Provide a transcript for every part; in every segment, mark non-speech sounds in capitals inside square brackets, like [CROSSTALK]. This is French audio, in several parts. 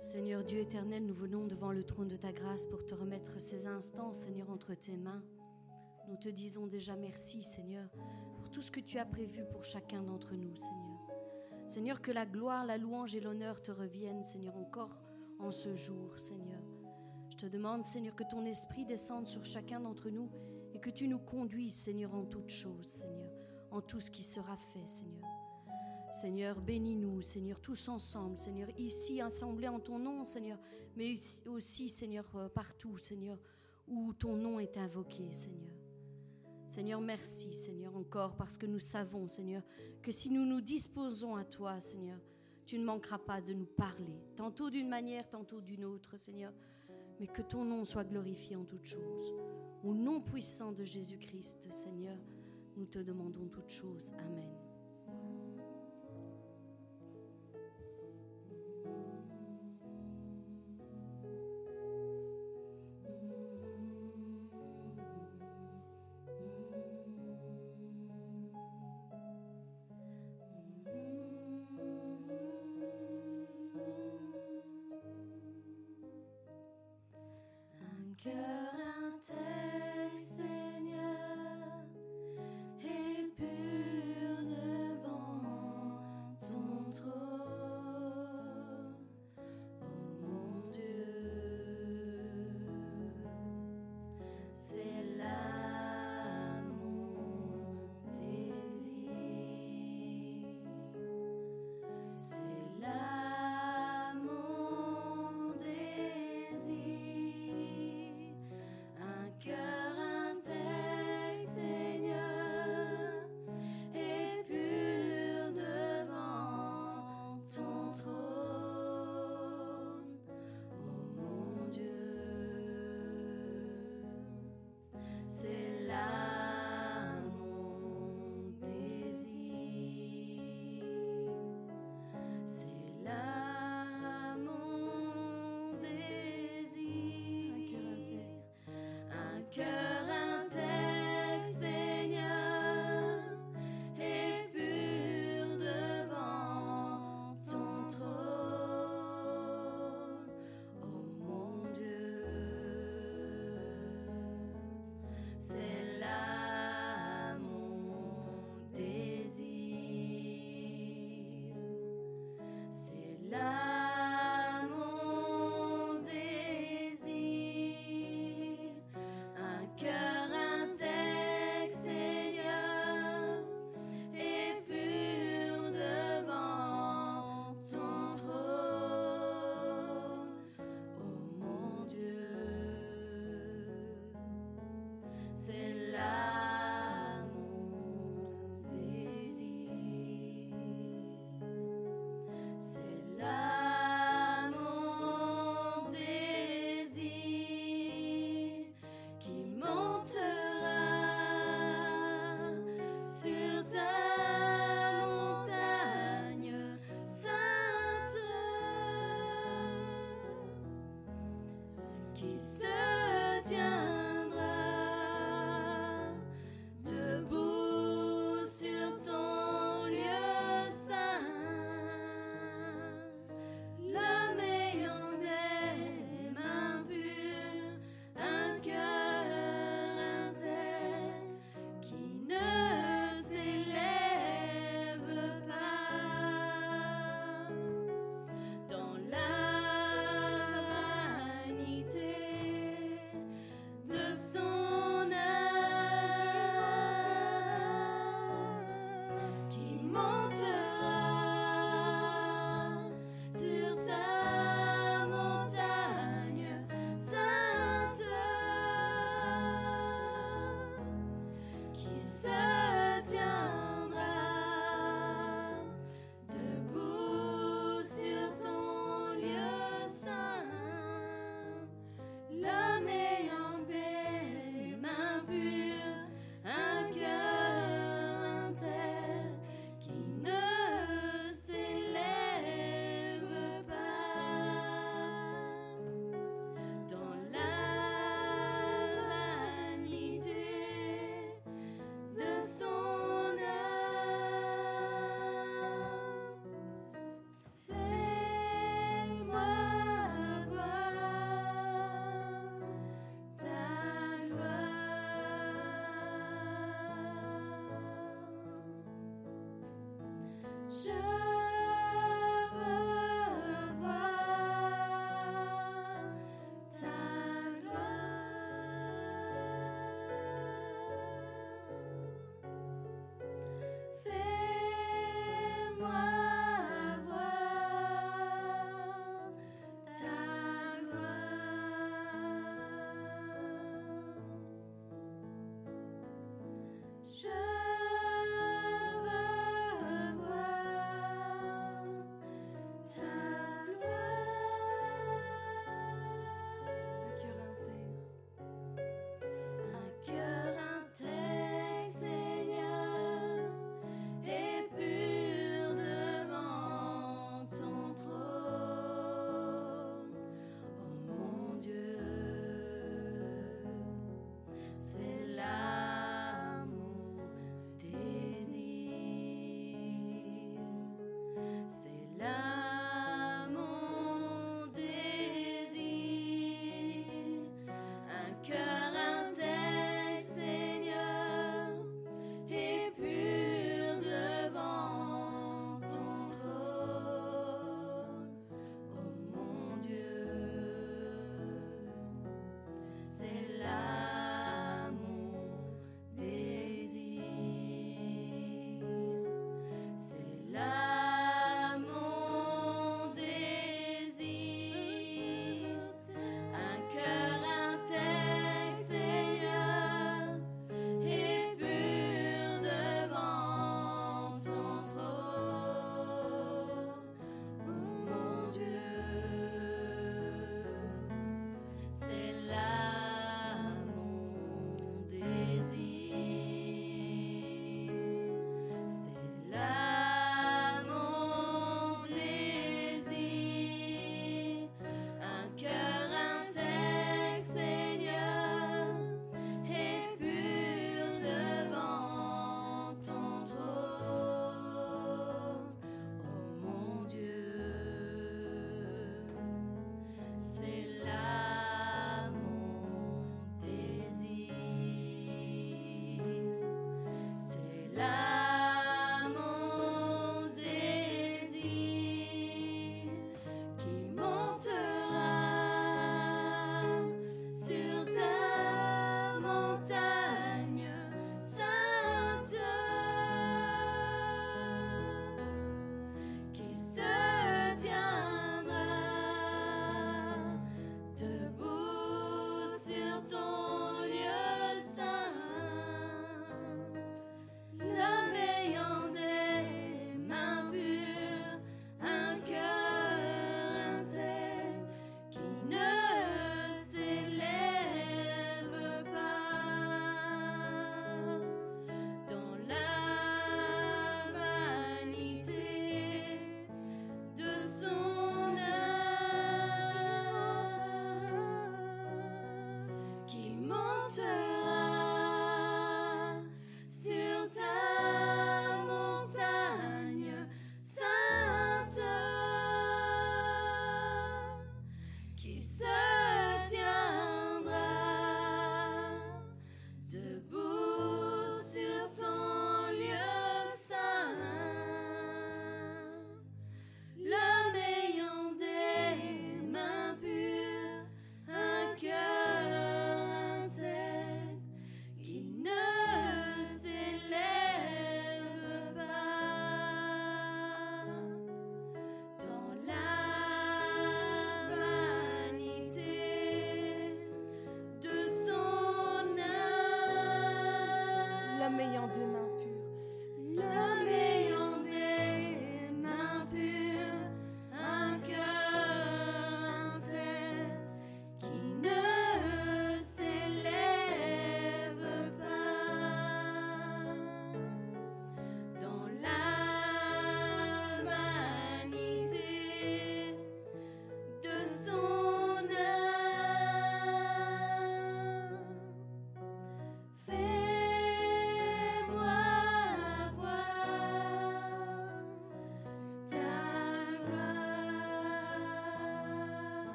Seigneur Dieu éternel, nous venons devant le trône de ta grâce pour te remettre ces instants, Seigneur, entre tes mains. Nous te disons déjà merci, Seigneur, pour tout ce que tu as prévu pour chacun d'entre nous, Seigneur. Seigneur, que la gloire, la louange et l'honneur te reviennent, Seigneur, encore en ce jour, Seigneur. Je te demande, Seigneur, que ton esprit descende sur chacun d'entre nous et que tu nous conduises, Seigneur, en toutes choses, Seigneur, en tout ce qui sera fait, Seigneur. Seigneur, bénis-nous, Seigneur, tous ensemble, Seigneur, ici assemblés en ton nom, Seigneur, mais aussi, Seigneur, euh, partout, Seigneur, où ton nom est invoqué, Seigneur. Seigneur, merci, Seigneur, encore, parce que nous savons, Seigneur, que si nous nous disposons à toi, Seigneur, tu ne manqueras pas de nous parler, tantôt d'une manière, tantôt d'une autre, Seigneur, mais que ton nom soit glorifié en toutes choses. Au nom puissant de Jésus-Christ, Seigneur, nous te demandons toutes choses. Amen.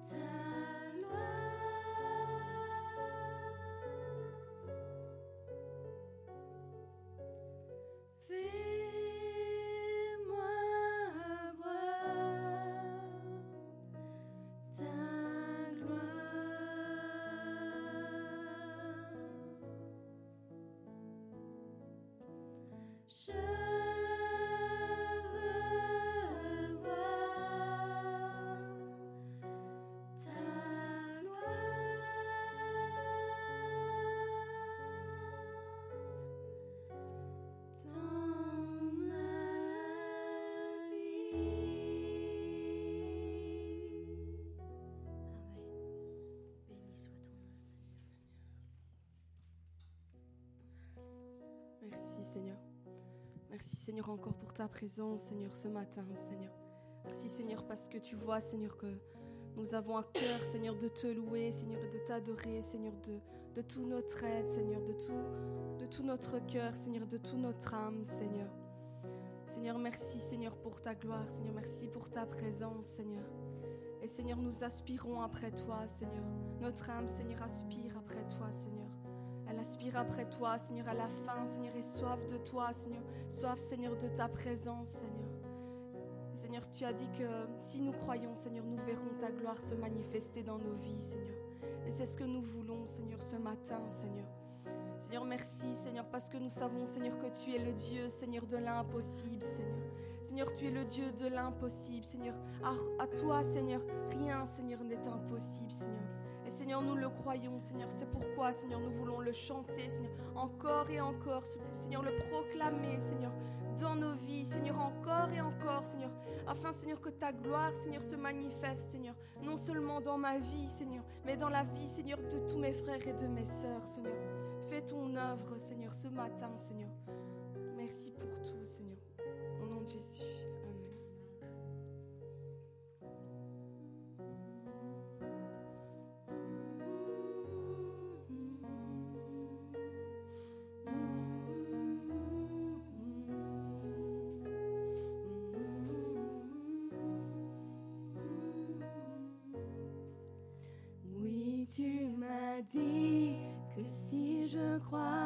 Seigneur. Merci, Seigneur, encore pour ta présence, Seigneur, ce matin, Seigneur. Merci, Seigneur, parce que tu vois, Seigneur, que nous avons à cœur, Seigneur, de te louer, Seigneur, de t'adorer, Seigneur, de, de tout notre aide, Seigneur, de tout, de tout notre cœur, Seigneur, de toute notre âme, Seigneur. Seigneur, merci, Seigneur, pour ta gloire, Seigneur, merci pour ta présence, Seigneur. Et Seigneur, nous aspirons après toi, Seigneur. Notre âme, Seigneur, aspire après toi, Seigneur. Elle aspire après toi, Seigneur, à la fin, Seigneur, et soif de toi, Seigneur. Soif, Seigneur, de ta présence, Seigneur. Seigneur, tu as dit que si nous croyons, Seigneur, nous verrons ta gloire se manifester dans nos vies, Seigneur. Et c'est ce que nous voulons, Seigneur, ce matin, Seigneur. Seigneur, merci, Seigneur, parce que nous savons, Seigneur, que tu es le Dieu, Seigneur, de l'impossible, Seigneur. Seigneur, tu es le Dieu de l'impossible, Seigneur. À, à toi, Seigneur, rien, Seigneur, n'est impossible, Seigneur. Seigneur, nous le croyons, Seigneur. C'est pourquoi, Seigneur, nous voulons le chanter, Seigneur, encore et encore. Seigneur, le proclamer, Seigneur, dans nos vies, Seigneur, encore et encore, Seigneur. Afin, Seigneur, que ta gloire, Seigneur, se manifeste, Seigneur. Non seulement dans ma vie, Seigneur, mais dans la vie, Seigneur, de tous mes frères et de mes sœurs, Seigneur. Fais ton œuvre, Seigneur, ce matin, Seigneur. Merci pour tout, Seigneur. Au nom de Jésus. Je vais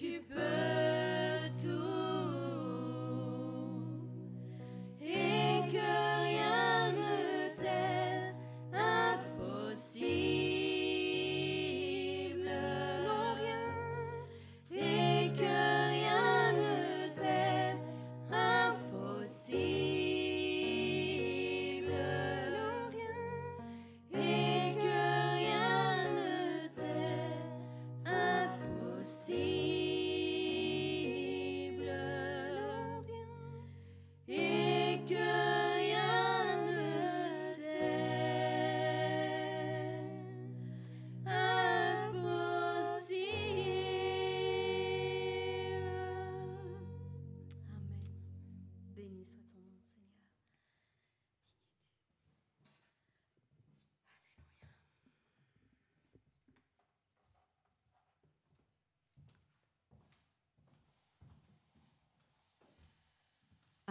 You.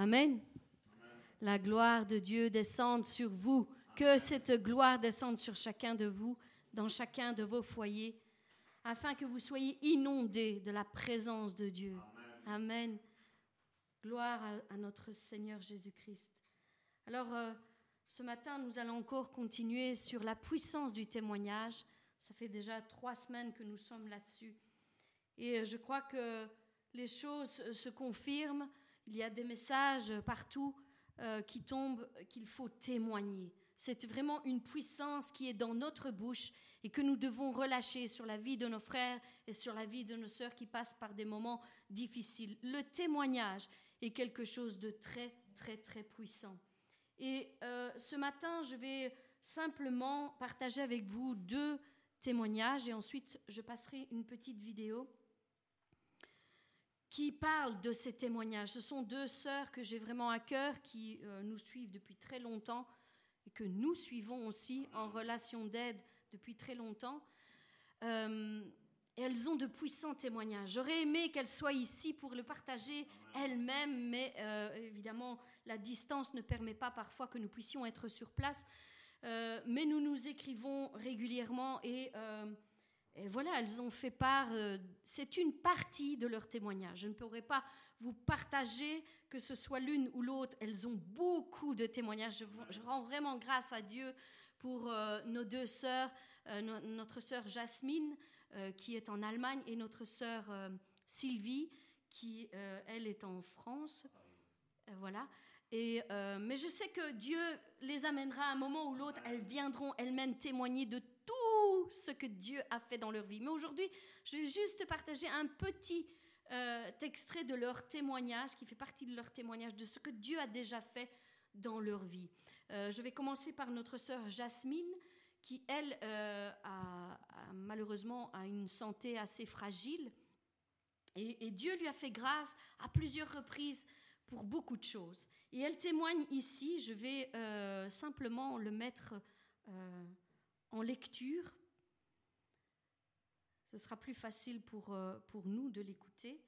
Amen. La gloire de Dieu descende sur vous. Que cette gloire descende sur chacun de vous, dans chacun de vos foyers, afin que vous soyez inondés de la présence de Dieu. Amen. Gloire à, notre Seigneur Jésus-Christ. Alors, euh, ce matin, nous allons encore continuer sur la puissance du témoignage. Ça fait déjà trois semaines que nous sommes là-dessus. Et euh, je crois que les choses se confirment. Il y a des messages partout euh, qui tombent qu'il faut témoigner. C'est vraiment une puissance qui est dans notre bouche et que nous devons relâcher sur la vie de nos frères et sur la vie de nos sœurs qui passent par des moments difficiles. Le témoignage est quelque chose de très, très, très puissant. Et euh, ce matin, je vais simplement partager avec vous deux témoignages et ensuite je passerai une petite vidéo qui parlent de ces témoignages. Ce sont deux sœurs que j'ai vraiment à cœur, qui euh, nous suivent depuis très longtemps et que nous suivons aussi en relation d'aide depuis très longtemps. Euh, elles ont de puissants témoignages. J'aurais aimé qu'elles soient ici pour le partager elles-mêmes, mais euh, évidemment, la distance ne permet pas parfois que nous puissions être sur place. mais nous nous écrivons régulièrement et et voilà, elles ont fait part, euh, c'est une partie de leur témoignage. Je ne pourrais pas vous partager que ce soit l'une ou l'autre. Elles ont beaucoup de témoignages. Je, rends vraiment grâce à Dieu pour euh, nos deux sœurs, euh, notre sœur Jasmine, qui est en Allemagne, et notre sœur Sylvie, qui, elle, est en France. voilà. Et, mais je sais que Dieu les amènera à un moment ou l'autre. Elles viendront elles-mêmes témoigner de ce que Dieu a fait dans leur vie. Mais aujourd'hui, je vais juste partager un petit euh, extrait de leur témoignage, qui fait partie de leur témoignage, de ce que Dieu a déjà fait dans leur vie. Euh, je vais commencer par notre sœur Jasmine, qui, elle, euh, a, malheureusement a une santé assez fragile. Et, Dieu lui a fait grâce à plusieurs reprises pour beaucoup de choses. Et elle témoigne ici, je vais simplement le mettre en lecture ce sera plus facile pour, euh, pour nous de l'écouter.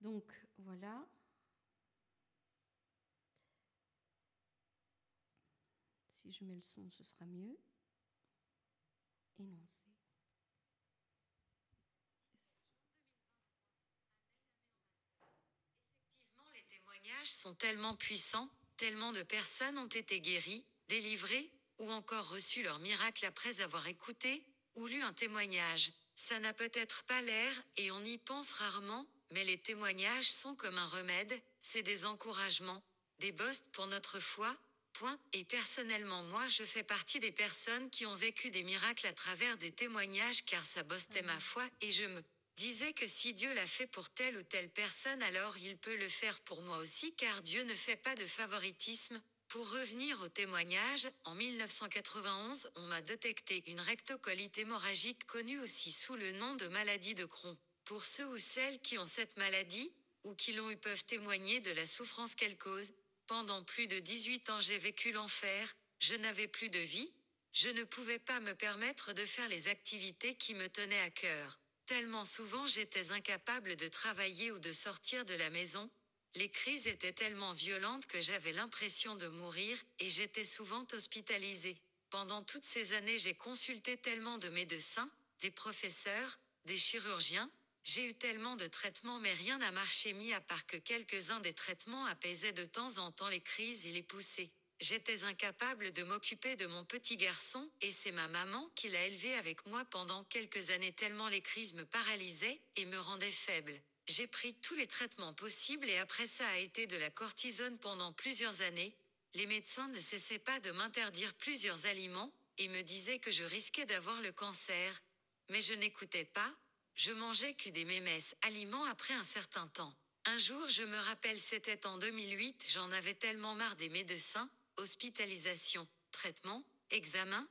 Donc voilà. Si je mets le son, ce sera mieux. Énoncé. Effectivement, les témoignages sont tellement puissants, tellement de personnes ont été guéries, délivrées, ou encore reçu leur miracle après avoir écouté ou lu un témoignage. Ça n'a peut-être pas l'air, et on y pense rarement, mais les témoignages sont comme un remède, c'est des encouragements, des bosts pour notre foi, point. Et personnellement moi je fais partie des personnes qui ont vécu des miracles à travers des témoignages car ça boostait ma foi, et je me disais que si Dieu l'a fait pour telle ou telle personne alors il peut le faire pour moi aussi car Dieu ne fait pas de favoritisme, pour revenir au témoignage, en 1991, on m'a détecté une rectocolite hémorragique connue aussi sous le nom de maladie de Crohn. Pour ceux ou celles qui ont cette maladie, ou qui l'ont eu peuvent témoigner de la souffrance qu'elle cause. Pendant plus de 18 ans j'ai vécu l'enfer, je n'avais plus de vie, je ne pouvais pas me permettre de faire les activités qui me tenaient à cœur. Tellement souvent j'étais incapable de travailler ou de sortir de la maison, les crises étaient tellement violentes que j'avais l'impression de mourir, et j'étais souvent hospitalisée. Pendant toutes ces années j'ai consulté tellement de médecins, des professeurs, des chirurgiens, j'ai eu tellement de traitements mais rien n'a marché mis à part que quelques-uns des traitements apaisaient de temps en temps les crises et les poussées. J'étais incapable de m'occuper de mon petit garçon, et c'est ma maman qui l'a élevé avec moi pendant quelques années tellement les crises me paralysaient et me rendaient faible. J'ai pris tous les traitements possibles et après ça a été de la cortisone pendant plusieurs années. Les médecins ne cessaient pas de m'interdire plusieurs aliments, et me disaient que je risquais d'avoir le cancer. Mais je n'écoutais pas, je mangeais que des mémesses aliments après un certain temps. Un jour je me rappelle c'était en 2008 j'en avais tellement marre des médecins, hospitalisation, traitement, examen,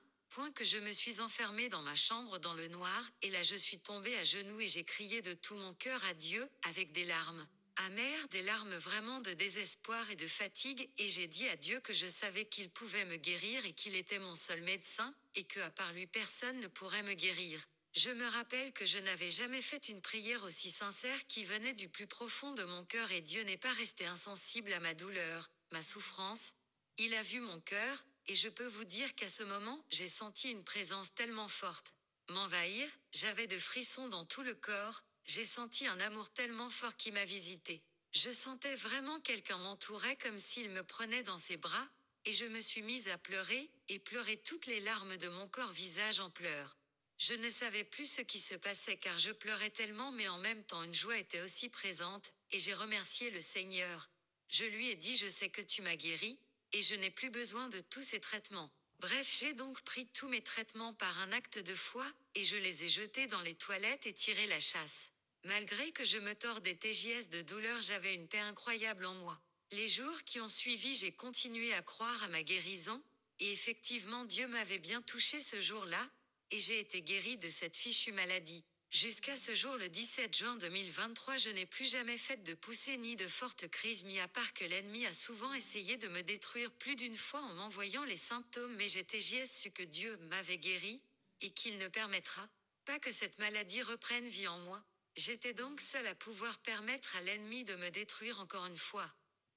que je me suis enfermée dans ma chambre dans le noir, et là je suis tombée à genoux et j'ai crié de tout mon cœur à Dieu, avec des larmes. Amères, des larmes vraiment de désespoir et de fatigue, et j'ai dit à Dieu que je savais qu'il pouvait me guérir et qu'il était mon seul médecin, et que à part lui personne ne pourrait me guérir. Je me rappelle que je n'avais jamais fait une prière aussi sincère qui venait du plus profond de mon cœur et Dieu n'est pas resté insensible à ma douleur, ma souffrance, il a vu mon cœur, et je peux vous dire qu'à ce moment, j'ai senti une présence tellement forte. M'envahir, j'avais de frissons dans tout le corps, j'ai senti un amour tellement fort qui m'a visité. Je sentais vraiment quelqu'un m'entourait comme s'il me prenait dans ses bras, et je me suis mise à pleurer, et pleurer toutes les larmes de mon corps visage en pleurs. Je ne savais plus ce qui se passait car je pleurais tellement mais en même temps une joie était aussi présente, et j'ai remercié le Seigneur. Je lui ai dit je sais que tu m'as guéri, et je n'ai plus besoin de tous ces traitements. Bref, j'ai donc pris tous mes traitements par un acte de foi, et je les ai jetés dans les toilettes et tiré la chasse. Malgré que je me tords des TJS de douleur, j'avais une paix incroyable en moi. Les jours qui ont suivi, j'ai continué à croire à ma guérison, et effectivement Dieu m'avait bien touché ce jour-là, et j'ai été guéri de cette fichue maladie. Jusqu'à ce jour le 17 juin 2023 je n'ai plus jamais fait de poussée ni de forte crise mis à part que l'ennemi a souvent essayé de me détruire plus d'une fois en m'envoyant les symptômes mais j'étais JS su que Dieu m'avait guéri, et qu'il ne permettra pas que cette maladie reprenne vie en moi. J'étais donc seul à pouvoir permettre à l'ennemi de me détruire encore une fois.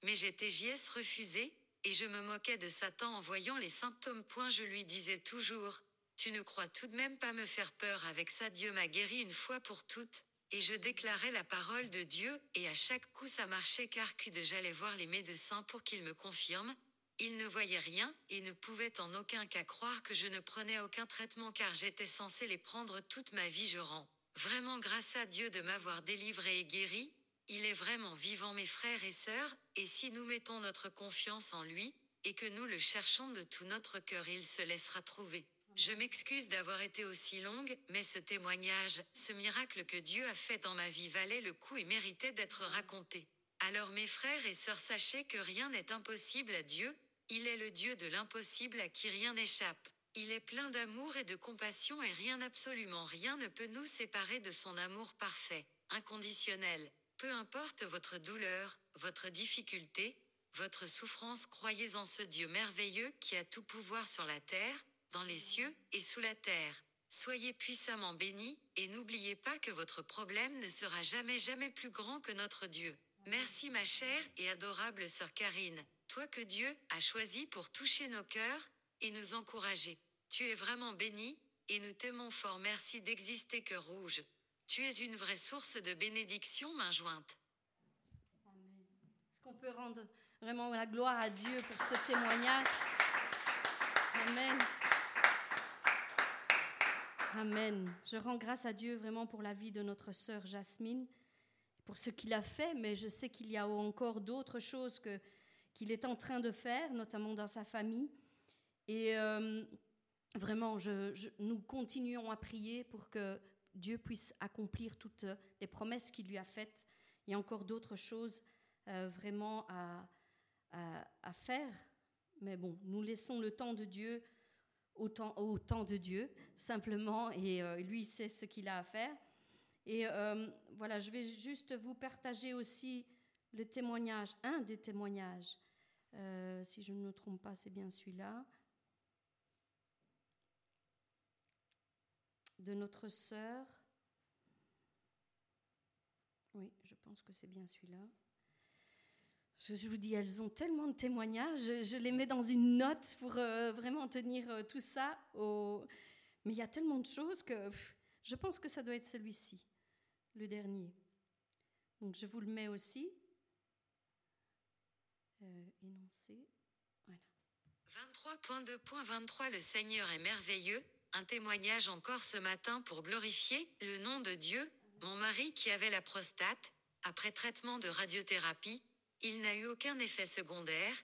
Mais j'étais JS refusé, et je me moquais de Satan en voyant les symptômes. Point je lui disais toujours, tu ne crois tout de même pas me faire peur avec ça Dieu m'a guéri une fois pour toutes, et je déclarais la parole de Dieu, et à chaque coup ça marchait car que j'allais voir les médecins pour qu'ils me confirment, ils ne voyaient rien, et ne pouvaient en aucun cas croire que je ne prenais aucun traitement car j'étais censé les prendre toute ma vie je rends. Vraiment grâce à Dieu de m'avoir délivré et guéri, il est vraiment vivant mes frères et sœurs, et si nous mettons notre confiance en lui, et que nous le cherchons de tout notre cœur il se laissera trouver. Je m'excuse d'avoir été aussi longue, mais ce témoignage, ce miracle que Dieu a fait dans ma vie valait le coup et méritait d'être raconté. Alors mes frères et sœurs sachez que rien n'est impossible à Dieu, il est le Dieu de l'impossible à qui rien n'échappe. Il est plein d'amour et de compassion et rien absolument rien ne peut nous séparer de son amour parfait, inconditionnel. Peu importe votre douleur, votre difficulté, votre souffrance, croyez en ce Dieu merveilleux qui a tout pouvoir sur la terre, dans les cieux et sous la terre. Soyez puissamment bénis, et n'oubliez pas que votre problème ne sera jamais jamais plus grand que notre Dieu. Merci ma chère et adorable sœur Karine, toi que Dieu a choisi pour toucher nos cœurs et nous encourager. Tu es vraiment bénie, et nous t'aimons fort. Merci d'exister cœur rouge. Tu es une vraie source de bénédiction, main jointe. Amen. Est-ce qu'on peut rendre vraiment la gloire à Dieu pour ce témoignage? Amen. Amen. Je rends grâce à Dieu vraiment pour la vie de notre sœur Jasmine, pour ce qu'il a fait, mais je sais qu'il y a encore d'autres choses que, qu'il est en train de faire, notamment dans sa famille. Et euh, vraiment, nous continuons à prier pour que Dieu puisse accomplir toutes les promesses qu'il lui a faites. Il y a encore d'autres choses euh, vraiment à, à, faire. Mais bon, nous laissons le temps de Dieu au temps, de Dieu, simplement, et euh, lui, sait ce qu'il a à faire. Et euh, voilà, je vais juste vous partager aussi le témoignage, un des témoignages Euh, si je ne me trompe pas, c'est bien celui-là. De notre sœur. Oui, je pense que c'est bien celui-là. Je, vous dis, elles ont tellement de témoignages. Je, les mets dans une note pour euh, vraiment tenir euh, tout ça. Mais il y a tellement de choses que je pense que ça doit être celui-ci, le dernier. Donc je vous le mets aussi. Euh, énoncé. Voilà. 23.2.23 Le Seigneur est merveilleux. Un témoignage encore ce matin pour glorifier le nom de Dieu. Mon mari qui avait la prostate, après traitement de radiothérapie, il n'a eu aucun effet secondaire,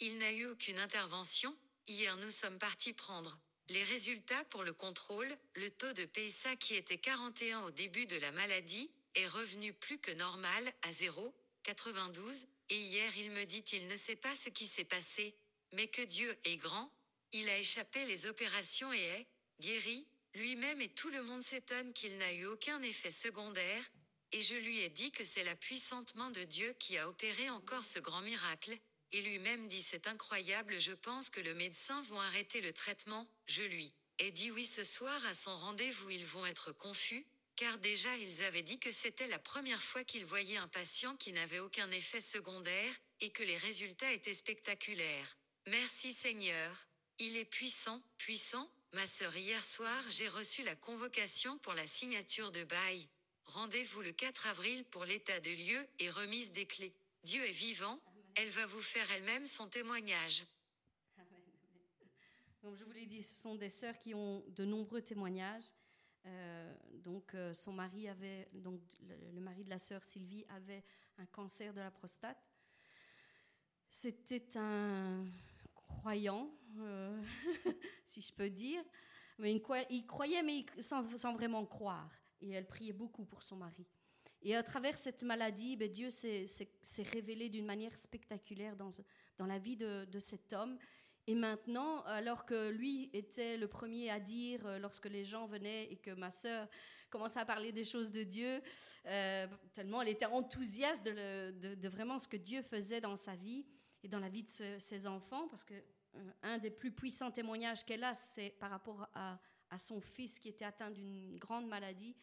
il n'a eu aucune intervention. Hier nous sommes partis prendre les résultats pour le contrôle, le taux de PSA qui était 41 au début de la maladie, est revenu plus que normal à 0,92, et hier il me dit il ne sait pas ce qui s'est passé, mais que Dieu est grand, il a échappé les opérations et est guéri, lui-même et tout le monde s'étonne qu'il n'a eu aucun effet secondaire, et je lui ai dit que c'est la puissante main de Dieu qui a opéré encore ce grand miracle, et lui-même dit c'est incroyable je pense que le médecin vont arrêter le traitement, je lui ai dit oui ce soir à son rendez-vous ils vont être confus, car déjà ils avaient dit que c'était la première fois qu'ils voyaient un patient qui n'avait aucun effet secondaire, et que les résultats étaient spectaculaires. Merci Seigneur. Il est puissant, puissant, ma sœur hier soir j'ai reçu la convocation pour la signature de bail. Rendez-vous le 4 avril pour l'état de lieu et remise des clés. Dieu est vivant, elle va vous faire elle-même son témoignage. Donc je vous l'ai dit, ce sont des sœurs qui ont de nombreux témoignages. Euh, donc euh, son mari avait, donc le, mari de la sœur Sylvie avait un cancer de la prostate. C'était un croyant, euh, [LAUGHS] si je peux dire, mais il, croyait mais sans, vraiment croire. Et elle priait beaucoup pour son mari. Et à travers cette maladie, ben, Dieu s'est révélé d'une manière spectaculaire dans, la vie de, cet homme. Et maintenant, alors que lui était le premier à dire, euh, lorsque les gens venaient et que ma sœur commençait à parler des choses de Dieu, euh, tellement elle était enthousiaste de, de, vraiment ce que Dieu faisait dans sa vie et dans la vie de ses enfants, parce que euh, un des plus puissants témoignages qu'elle a, c'est par rapport à, à, son fils qui était atteint d'une grande maladie.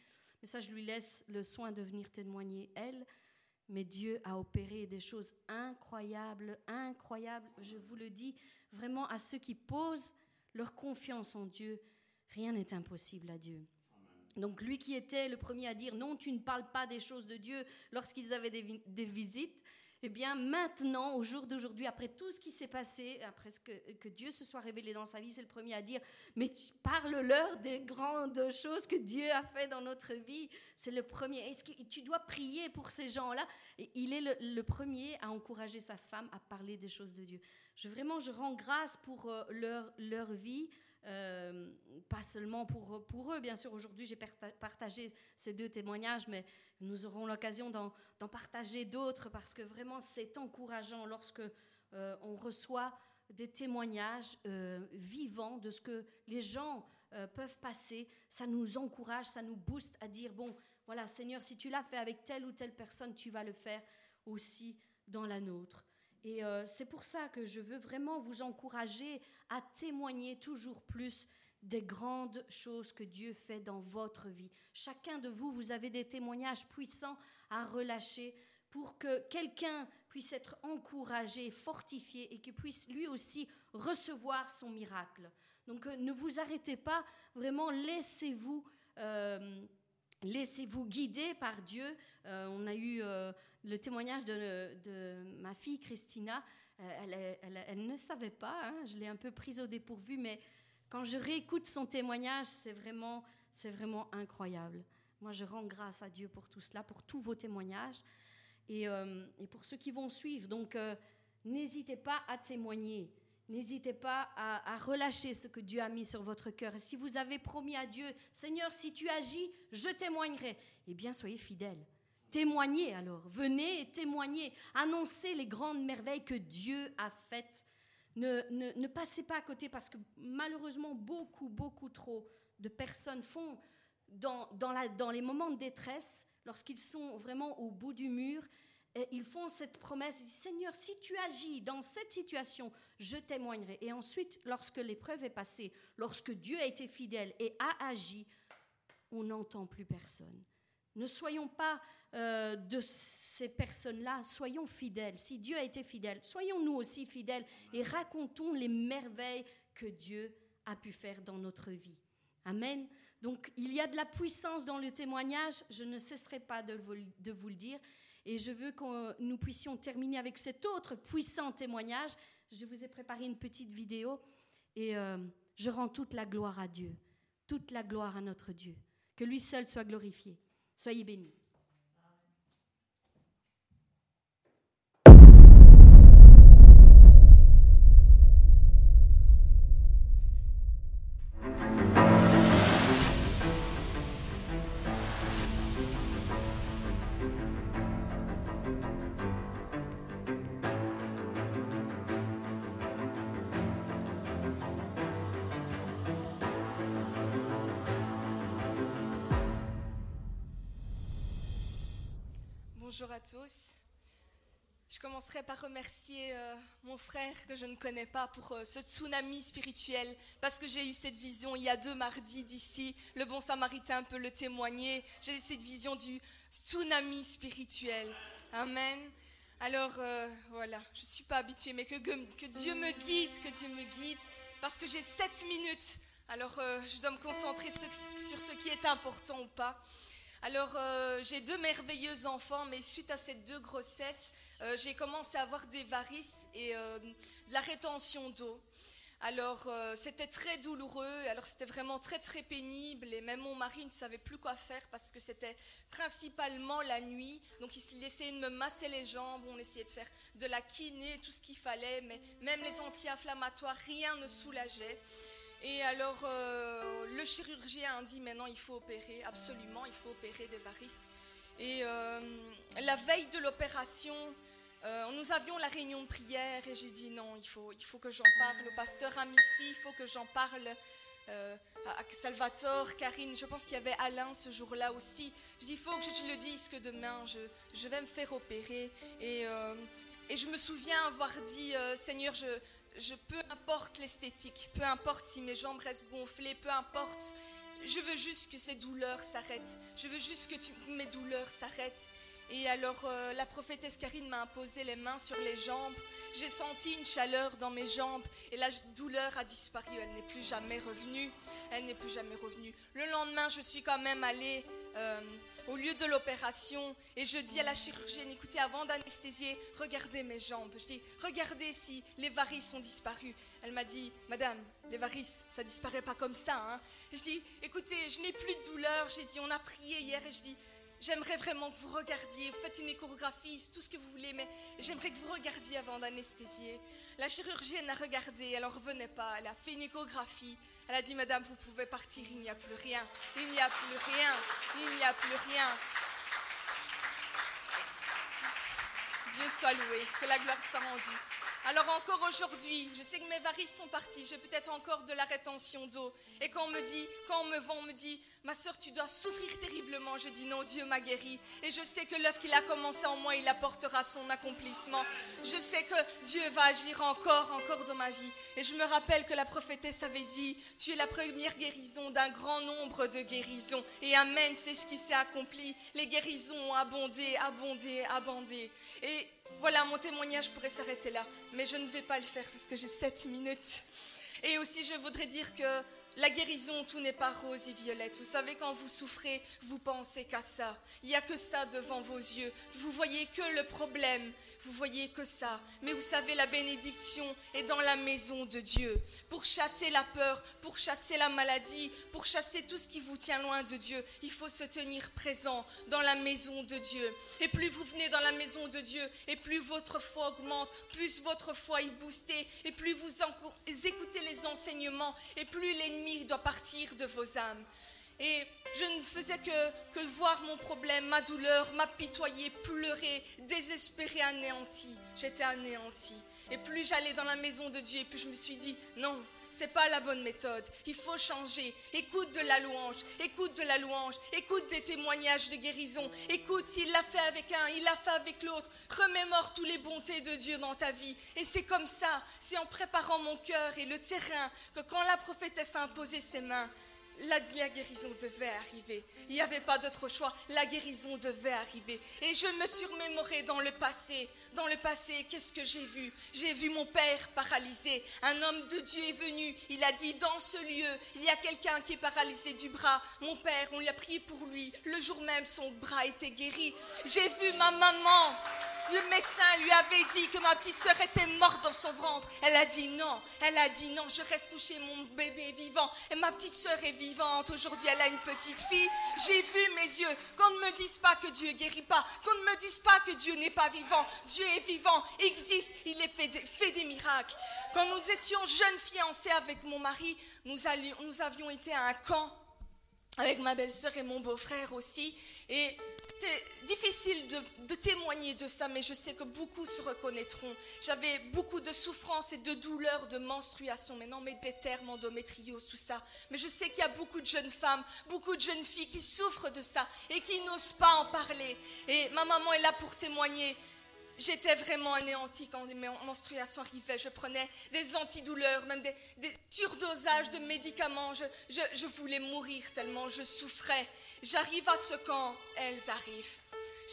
Mais ça, je lui laisse le soin de venir témoigner, elle. Mais Dieu a opéré des choses incroyables, incroyables, je vous le dis, vraiment à ceux qui posent leur confiance en Dieu, rien n'est impossible à Dieu. Donc lui qui était le premier à dire non, tu ne parles pas des choses de Dieu lorsqu'ils avaient des, visites, eh bien maintenant, au jour d'aujourd'hui, après tout ce qui s'est passé, après que, que, Dieu se soit révélé dans sa vie, c'est le premier à dire, mais parle-leur des grandes choses que Dieu a fait dans notre vie. C'est le premier. Est-ce que tu dois prier pour ces gens-là? Il est le, le, premier à encourager sa femme à parler des choses de Dieu. Je, vraiment, je rends grâce pour euh, leur, leur vie. Euh, pas seulement pour, pour eux, bien sûr, aujourd'hui j'ai partagé ces deux témoignages, mais nous aurons l'occasion d'en partager d'autres parce que vraiment c'est encourageant lorsque euh, on reçoit des témoignages vivants de ce que les gens peuvent passer. Ça nous encourage, ça nous booste à dire, bon, voilà, Seigneur, si tu l'as fait avec telle ou telle personne, tu vas le faire aussi dans la nôtre. Et euh, c'est pour ça que je veux vraiment vous encourager à témoigner toujours plus des grandes choses que Dieu fait dans votre vie. Chacun de vous, vous avez des témoignages puissants à relâcher pour que quelqu'un puisse être encouragé, fortifié et qu'il puisse lui aussi recevoir son miracle. Donc euh, ne vous arrêtez pas, vraiment laissez-vous euh, laissez-vous guider par Dieu. on a eu le témoignage de, ma fille Christina, euh, elle, ne savait pas, hein, je l'ai un peu prise au dépourvu, mais quand je réécoute son témoignage, c'est vraiment, c'est vraiment incroyable. Moi, je rends grâce à Dieu pour tout cela, pour tous vos témoignages et, euh, pour ceux qui vont suivre. Donc, euh, n'hésitez pas à témoigner. N'hésitez pas à, relâcher ce que Dieu a mis sur votre cœur. Si vous avez promis à Dieu, Seigneur, si tu agis, je témoignerai, eh bien, soyez fidèles. Témoignez alors, venez et témoignez, annoncez les grandes merveilles que Dieu a faites. Ne, ne, passez pas à côté parce que malheureusement beaucoup, beaucoup trop de personnes font dans, dans, la, dans les moments de détresse, lorsqu'ils sont vraiment au bout du mur, ils font cette promesse, Seigneur, si tu agis dans cette situation, je témoignerai. Et ensuite, lorsque l'épreuve est passée, lorsque Dieu a été fidèle et a agi, on n'entend plus personne. Ne soyons pas euh, de ces personnes-là, soyons fidèles. Si Dieu a été fidèle, soyons nous aussi fidèles et racontons les merveilles que Dieu a pu faire dans notre vie. Amen. Donc il y a de la puissance dans le témoignage, je ne cesserai pas de vous, le dire. Et je veux que nous puissions terminer avec cet autre puissant témoignage. Je vous ai préparé une petite vidéo et euh, je rends toute la gloire à Dieu, toute la gloire à notre Dieu. Que lui seul soit glorifié. Soyez bénis. Bonjour à tous. Je commencerai par remercier euh, mon frère que je ne connais pas pour euh, ce tsunami spirituel, parce que j'ai eu cette vision il y a deux mardis d'ici. Le bon samaritain peut le témoigner. J'ai eu cette vision du tsunami spirituel. Amen. Alors euh, voilà, je ne suis pas habituée, mais que, que, Dieu me guide, que Dieu me guide, parce que j'ai sept minutes. Alors je dois me concentrer sur ce qui est important ou pas. Alors, euh, j'ai deux merveilleux enfants, mais suite à ces deux grossesses, euh, j'ai commencé à avoir des varices et euh, de la rétention d'eau. Alors, c'était très douloureux, alors c'était vraiment très très pénible, et même mon mari ne savait plus quoi faire parce que c'était principalement la nuit. Donc, il essayait de me masser les jambes, on essayait de faire de la kiné, tout ce qu'il fallait, mais même les anti-inflammatoires, rien ne soulageait. Et alors, euh, le chirurgien a dit maintenant il faut opérer, absolument, il faut opérer des varices. Et euh, la veille de l'opération, euh, nous avions la réunion de prière et j'ai dit non, il faut, il faut que j'en parle au pasteur Amici, il faut que j'en parle à Salvatore, Karine, je pense qu'il y avait Alain ce jour-là aussi. Je dis il faut que je le dise que demain je, je vais me faire opérer. Et, et je me souviens avoir dit Seigneur, je, je, peu importe l'esthétique, peu importe si mes jambes restent gonflées, peu importe. Je veux juste que ces douleurs s'arrêtent. Je veux juste que mes douleurs s'arrêtent. Et alors euh, la prophétesse Karine m'a imposé les mains sur les jambes. J'ai senti une chaleur dans mes jambes et la douleur a disparu. Elle n'est plus jamais revenue. Elle n'est plus jamais revenue. Le lendemain, je suis quand même allée euh, au lieu de l'opération et je dis à la chirurgienne, écoutez, avant d'anesthésier, regardez mes jambes. Je dis, regardez si les varices ont disparu. Elle m'a dit, madame, les varices, ça disparaît pas comme ça. Hein. Je dis, écoutez, je n'ai plus de douleur. J'ai dit, on a prié hier et je dis, J'aimerais vraiment que vous regardiez, faites une échographie, tout ce que vous voulez, mais j'aimerais que vous regardiez avant d'anesthésier. La chirurgienne a regardé, elle n'en revenait pas, elle a fait une échographie. Elle a dit, Madame, vous pouvez partir, il n'y a plus rien, il n'y a plus rien, il n'y a plus rien. Dieu soit loué, que la gloire soit rendue. Alors encore aujourd'hui, je sais que mes varices sont parties, j'ai peut-être encore de la rétention d'eau. Et quand on me dit, quand on me vend, on me dit, ma soeur, tu dois souffrir terriblement. Je dis non, Dieu m'a guéri. Et je sais que l'œuvre qu'il a commencé en moi, il apportera son accomplissement. Je sais que Dieu va agir encore, encore dans ma vie. Et je me rappelle que la prophétesse avait dit, tu es la première guérison d'un grand nombre de guérisons. Et Amen, c'est ce qui s'est accompli. Les guérisons ont abondé, abondé, abondé. Et voilà, mon témoignage pourrait s'arrêter là, mais je ne vais pas le faire parce que j'ai sept minutes. Et aussi, je voudrais dire que la guérison, tout n'est pas rose et violette. Vous savez, quand vous souffrez, vous pensez qu'à ça. Il n'y a que ça devant vos yeux. Vous voyez que le problème. Vous voyez que ça. Mais vous savez, la bénédiction est dans la maison de Dieu. Pour chasser la peur, pour chasser la maladie, pour chasser tout ce qui vous tient loin de Dieu, il faut se tenir présent dans la maison de Dieu. Et plus vous venez dans la maison de Dieu, et plus votre foi augmente, plus votre foi est boostée, et plus vous écoutez les enseignements, et plus doit partir de vos âmes. Et je ne faisais que, que voir mon problème, ma douleur, m'apitoyer, pleurer, désespérer, anéanti. J'étais anéanti. Et plus j'allais dans la maison de Dieu, et plus je me suis dit, non, c'est pas la bonne méthode. Il faut changer. Écoute de la louange. Écoute de la louange. Écoute des témoignages de guérison. Écoute s'il l'a fait avec un, il l'a fait avec l'autre. Remémore tous les bontés de Dieu dans ta vie. Et c'est comme ça, c'est en préparant mon cœur et le terrain que quand la prophétesse a imposé ses mains, la, guérison devait arriver. Il n'y avait pas d'autre choix. La guérison devait arriver. Et je me suis remémorée dans le passé. Dans le passé, qu'est-ce que j'ai vu? J'ai vu mon père paralysé. Un homme de Dieu est venu. Il a dit, dans ce lieu, il y a quelqu'un qui est paralysé du bras. Mon père, on lui a prié pour lui. Le jour même, son bras était guéri. J'ai vu ma maman le médecin lui avait dit que ma petite sœur était morte dans son ventre. Elle a dit non. Elle a dit non, je reste couchée, mon bébé est vivant. Et ma petite sœur est vivante. Aujourd'hui, elle a une petite fille. J'ai vu mes yeux. Qu'on ne me dise pas que Dieu guérit pas. Qu'on ne me dise pas que Dieu n'est pas vivant. Dieu est vivant, existe, il fait, des miracles. Quand nous étions jeunes fiancés avec mon mari, nous avions été à un camp avec ma belle-sœur et mon beau-frère aussi. Et c'est difficile de, témoigner de ça, mais je sais que beaucoup se reconnaîtront. J'avais beaucoup de souffrances et de douleurs de menstruation, maintenant mes termes, endométriose, tout ça. Mais je sais qu'il y a beaucoup de jeunes femmes, beaucoup de jeunes filles qui souffrent de ça et qui n'osent pas en parler. Et ma maman est là pour témoigner. J'étais vraiment anéantie quand mes menstruations arrivaient. Je prenais des antidouleurs, même des, surdosages de médicaments. Je, voulais mourir tellement je souffrais. J'arrive à ce camp, elles arrivent.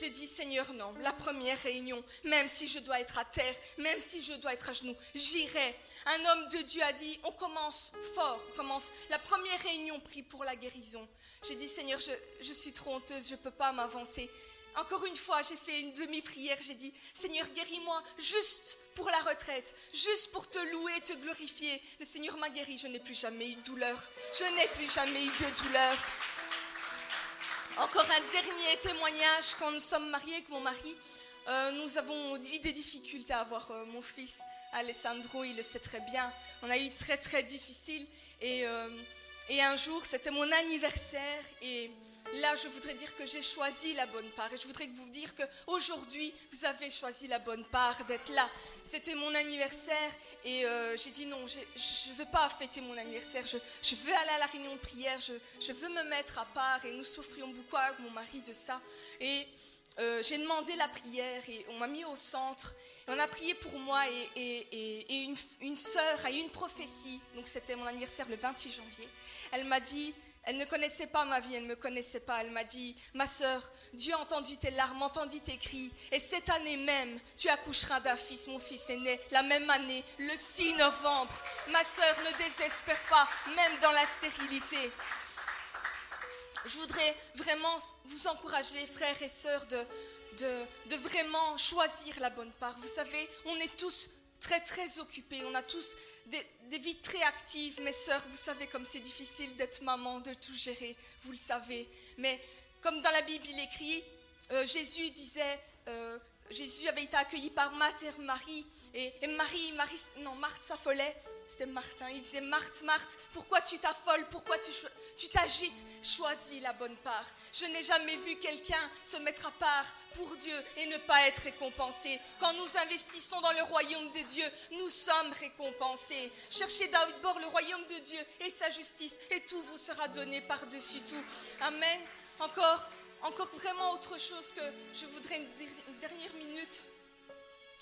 J'ai dit, Seigneur, non, la première réunion, même si je dois être à terre, même si je dois être à genoux, j'irai. Un homme de Dieu a dit, on commence fort, on commence. La première réunion prie pour la guérison. J'ai dit, Seigneur, je, je suis trop honteuse, je ne peux pas m'avancer. Encore une fois, j'ai fait une demi-prière, j'ai dit, Seigneur, guéris-moi juste pour la retraite, juste pour te louer, te glorifier. Le Seigneur m'a guéri, je n'ai plus jamais eu de douleur. Je n'ai plus jamais eu de douleur. Encore un dernier témoignage, quand nous sommes mariés avec mon mari, euh, nous avons eu des difficultés à avoir euh, mon fils Alessandro, il le sait très bien. On a eu très très difficile et, euh, et un jour, c'était mon anniversaire et là, je voudrais dire que j'ai choisi la bonne part. Et je voudrais vous dire qu'aujourd'hui, vous avez choisi la bonne part d'être là. C'était mon anniversaire et euh, j'ai dit non, je ne veux pas fêter mon anniversaire. Je, veux aller à la réunion de prière. Je, veux me mettre à part. Et nous souffrions beaucoup avec mon mari de ça. Et euh, j'ai demandé la prière et on m'a mis au centre. Et on a prié pour moi et, une, une sœur a eu une prophétie. Donc c'était mon anniversaire le 28 janvier. Elle m'a dit elle ne connaissait pas ma vie, elle ne me connaissait pas. Elle m'a dit, ma sœur, Dieu a entendu tes larmes, entendu tes cris. Et cette année même, tu accoucheras d'un fils. Mon fils est né la même année, le 6 novembre. Ma sœur, ne désespère pas, même dans la stérilité. Je voudrais vraiment vous encourager, frères et sœurs, de, de, de vraiment choisir la bonne part. Vous savez, on est tous très très occupés, on a tous des, vies très actives. Mes sœurs, vous savez comme c'est difficile d'être maman, de tout gérer, vous le savez. Mais comme dans la Bible il écrit, euh, Jésus disait, euh, Jésus avait été accueilli par Mater Marie, et, Marie, Marie, non, Marthe s'affolait, c'était Martin. Il disait Marthe, Marthe, pourquoi tu t'affoles? Pourquoi tu t'agites? Choisis la bonne part. Je n'ai jamais vu quelqu'un se mettre à part pour Dieu et ne pas être récompensé. Quand nous investissons dans le royaume de Dieu, nous sommes récompensés. Cherchez d'abord le royaume de Dieu et sa justice et tout vous sera donné par-dessus tout. Amen. Encore, encore vraiment autre chose que je voudrais une dernière minute.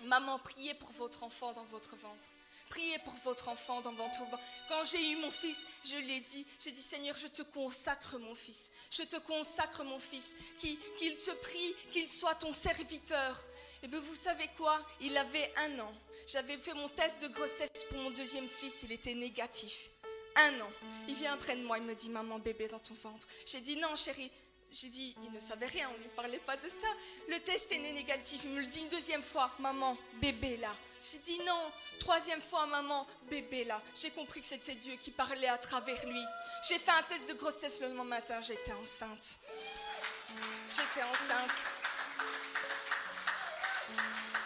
Maman, priez pour votre enfant dans votre ventre. Priez pour votre enfant dans votre ventre. Quand j'ai eu mon fils, je l'ai dit, j'ai dit Seigneur, je te consacre mon fils. Je te consacre mon fils. Qu'il te prie, qu'il soit ton serviteur. Et bien vous savez quoi? Il avait un an. J'avais fait mon test de grossesse pour mon deuxième fils, il était négatif. Un an. Il vient près de moi, il me dit Maman, bébé dans ton ventre. J'ai dit Non, chérie, j'ai dit, il ne savait rien, on ne lui parlait pas de ça. Le test est négatif. Il me le dit une deuxième fois, maman, bébé là. J'ai dit non. Troisième fois, maman, bébé là. J'ai compris que c'était Dieu qui parlait à travers lui. J'ai fait un test de grossesse le lendemain matin, j'étais enceinte. J'étais enceinte.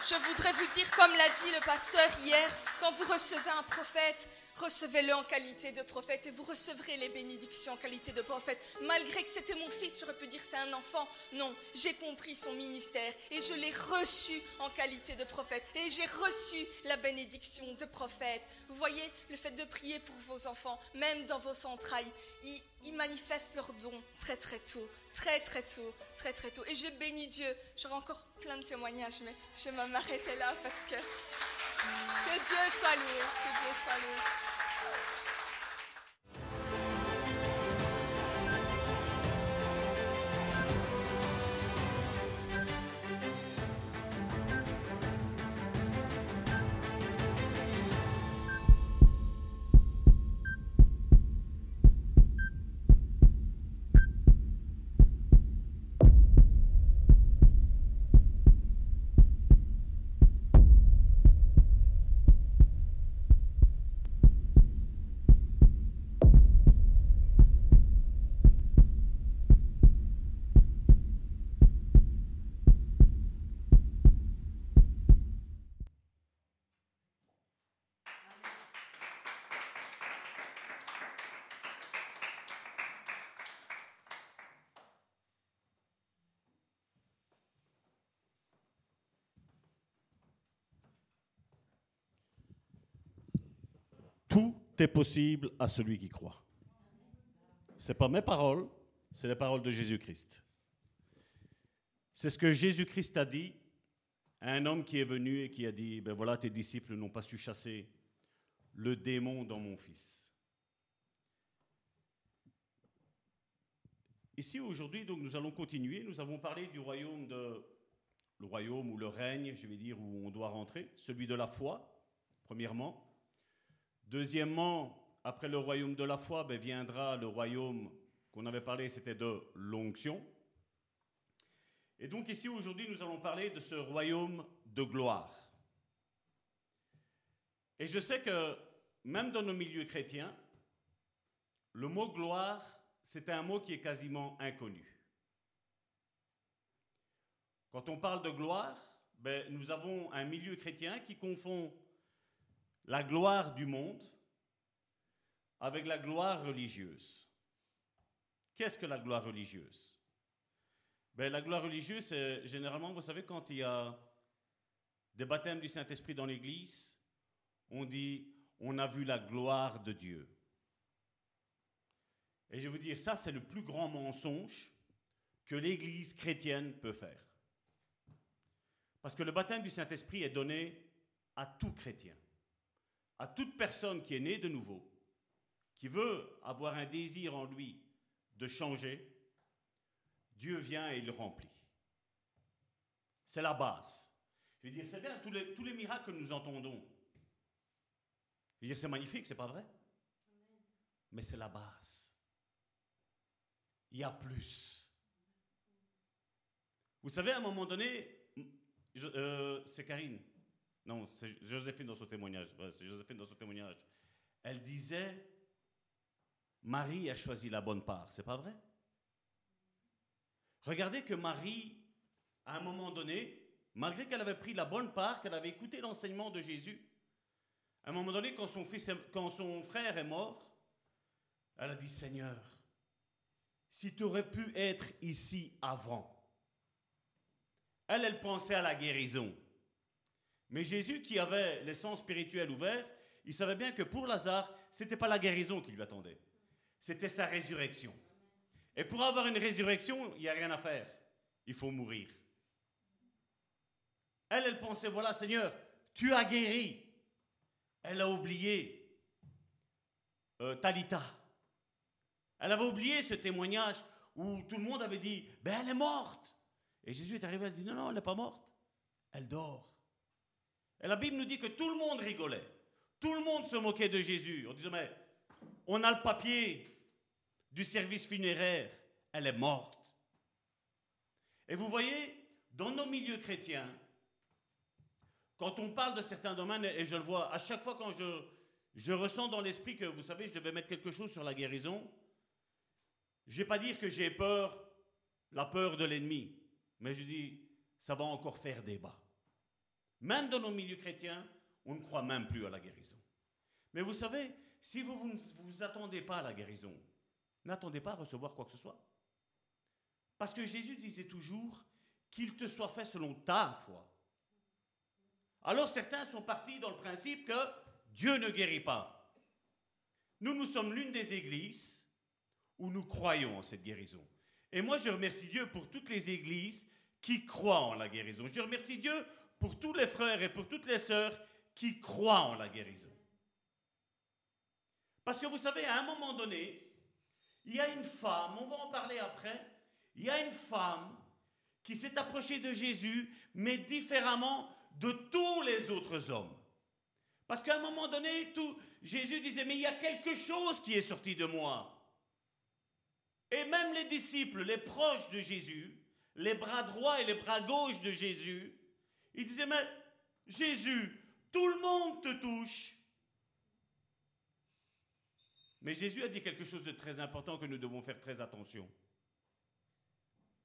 Je voudrais vous dire, comme l'a dit le pasteur hier, quand vous recevez un prophète, recevez-le en qualité de prophète et vous recevrez les bénédictions en qualité de prophète. Malgré que c'était mon fils, j'aurais pu dire c'est un enfant. Non, j'ai compris son ministère et je l'ai reçu en qualité de prophète et j'ai reçu la bénédiction de prophète. Vous voyez, le fait de prier pour vos enfants, même dans vos entrailles, ils, ils manifestent leurs dons très très tôt, très très tôt, très très tôt. Et je bénis Dieu. J'aurais encore plein de témoignages, mais je vais m'arrêter là parce que que Dieu soit loué, que Dieu soit loué. Est possible à celui qui croit. Ce pas mes paroles, c'est les paroles de Jésus-Christ. C'est ce que Jésus-Christ a dit à un homme qui est venu et qui a dit, ben voilà, tes disciples n'ont pas su chasser le démon dans mon fils. Ici aujourd'hui, donc nous allons continuer. Nous avons parlé du royaume de le royaume ou le règne, je vais dire, où on doit rentrer, celui de la foi, premièrement. Deuxièmement, après le royaume de la foi, ben, viendra le royaume qu'on avait parlé, c'était de l'onction. Et donc ici aujourd'hui, nous allons parler de ce royaume de gloire. Et je sais que même dans nos milieux chrétiens, le mot gloire, c'est un mot qui est quasiment inconnu. Quand on parle de gloire, ben, nous avons un milieu chrétien qui confond la gloire du monde avec la gloire religieuse. Qu'est-ce que la gloire religieuse? Ben, La gloire religieuse, c'est généralement, vous savez, quand il y a des baptêmes du Saint-Esprit dans l'Église, on dit on a vu la gloire de Dieu. Et je veux dire, ça, c'est le plus grand mensonge que l'Église chrétienne peut faire. Parce que le baptême du Saint-Esprit est donné à tout chrétien, à toute personne qui est née de nouveau, qui veut avoir un désir en lui de changer, Dieu vient et il le remplit. C'est la base. Je veux dire, c'est bien tous les, miracles que nous entendons. Je veux dire, c'est magnifique, c'est pas vrai? Mais c'est la base. Il y a plus. Vous savez, à un moment donné, euh, c'est Karine. Non, c'est Joséphine dans son témoignage. C'est Joséphine dans son témoignage. Elle disait Marie a choisi la bonne part. C'est pas vrai? Regardez que Marie, à un moment donné, malgré qu'elle avait pris la bonne part, qu'elle avait écouté l'enseignement de Jésus, à un moment donné, quand son, fils quand son frère est mort, elle a dit Seigneur, si tu aurais pu être ici avant. Elle, elle pensait à la guérison. Mais Jésus, qui avait les sens spirituels ouverts, il savait bien que pour Lazare, ce n'était pas la guérison qui lui attendait, c'était sa résurrection. Et pour avoir une résurrection, il n'y a rien à faire. Il faut mourir. Elle, elle pensait, voilà Seigneur, tu as guéri. Elle a oublié euh, Talita. Elle avait oublié ce témoignage où tout le monde avait dit, ben elle est morte. Et Jésus est arrivé, elle dit, non, non, elle n'est pas morte. Elle dort. Et la Bible nous dit que tout le monde rigolait. Tout le monde se moquait de Jésus en disant, mais on a le papier du service funéraire, elle est morte. Et vous voyez, dans nos milieux chrétiens, quand on parle de certains domaines, et je le vois à chaque fois quand je, je ressens dans l'esprit que, vous savez, je devais mettre quelque chose sur la guérison, je ne vais pas dire que j'ai peur, la peur de l'ennemi, mais je dis, ça va encore faire débat. Même dans nos milieux chrétiens, on ne croit même plus à la guérison. Mais vous savez, si vous ne vous, vous attendez pas à la guérison, n'attendez pas à recevoir quoi que ce soit. Parce que Jésus disait toujours qu'il te soit fait selon ta foi. Alors certains sont partis dans le principe que Dieu ne guérit pas. Nous, nous sommes l'une des églises où nous croyons en cette guérison. Et moi, je remercie Dieu pour toutes les églises qui croient en la guérison. Je remercie Dieu pour tous les frères et pour toutes les sœurs qui croient en la guérison. Parce que vous savez, à un moment donné, il y a une femme, on va en parler après, il y a une femme qui s'est approchée de Jésus, mais différemment de tous les autres hommes. Parce qu'à un moment donné, tout, Jésus disait, mais il y a quelque chose qui est sorti de moi. Et même les disciples, les proches de Jésus, les bras droits et les bras gauches de Jésus, ils disaient, mais Jésus, tout le monde te touche. Mais Jésus a dit quelque chose de très important que nous devons faire très attention.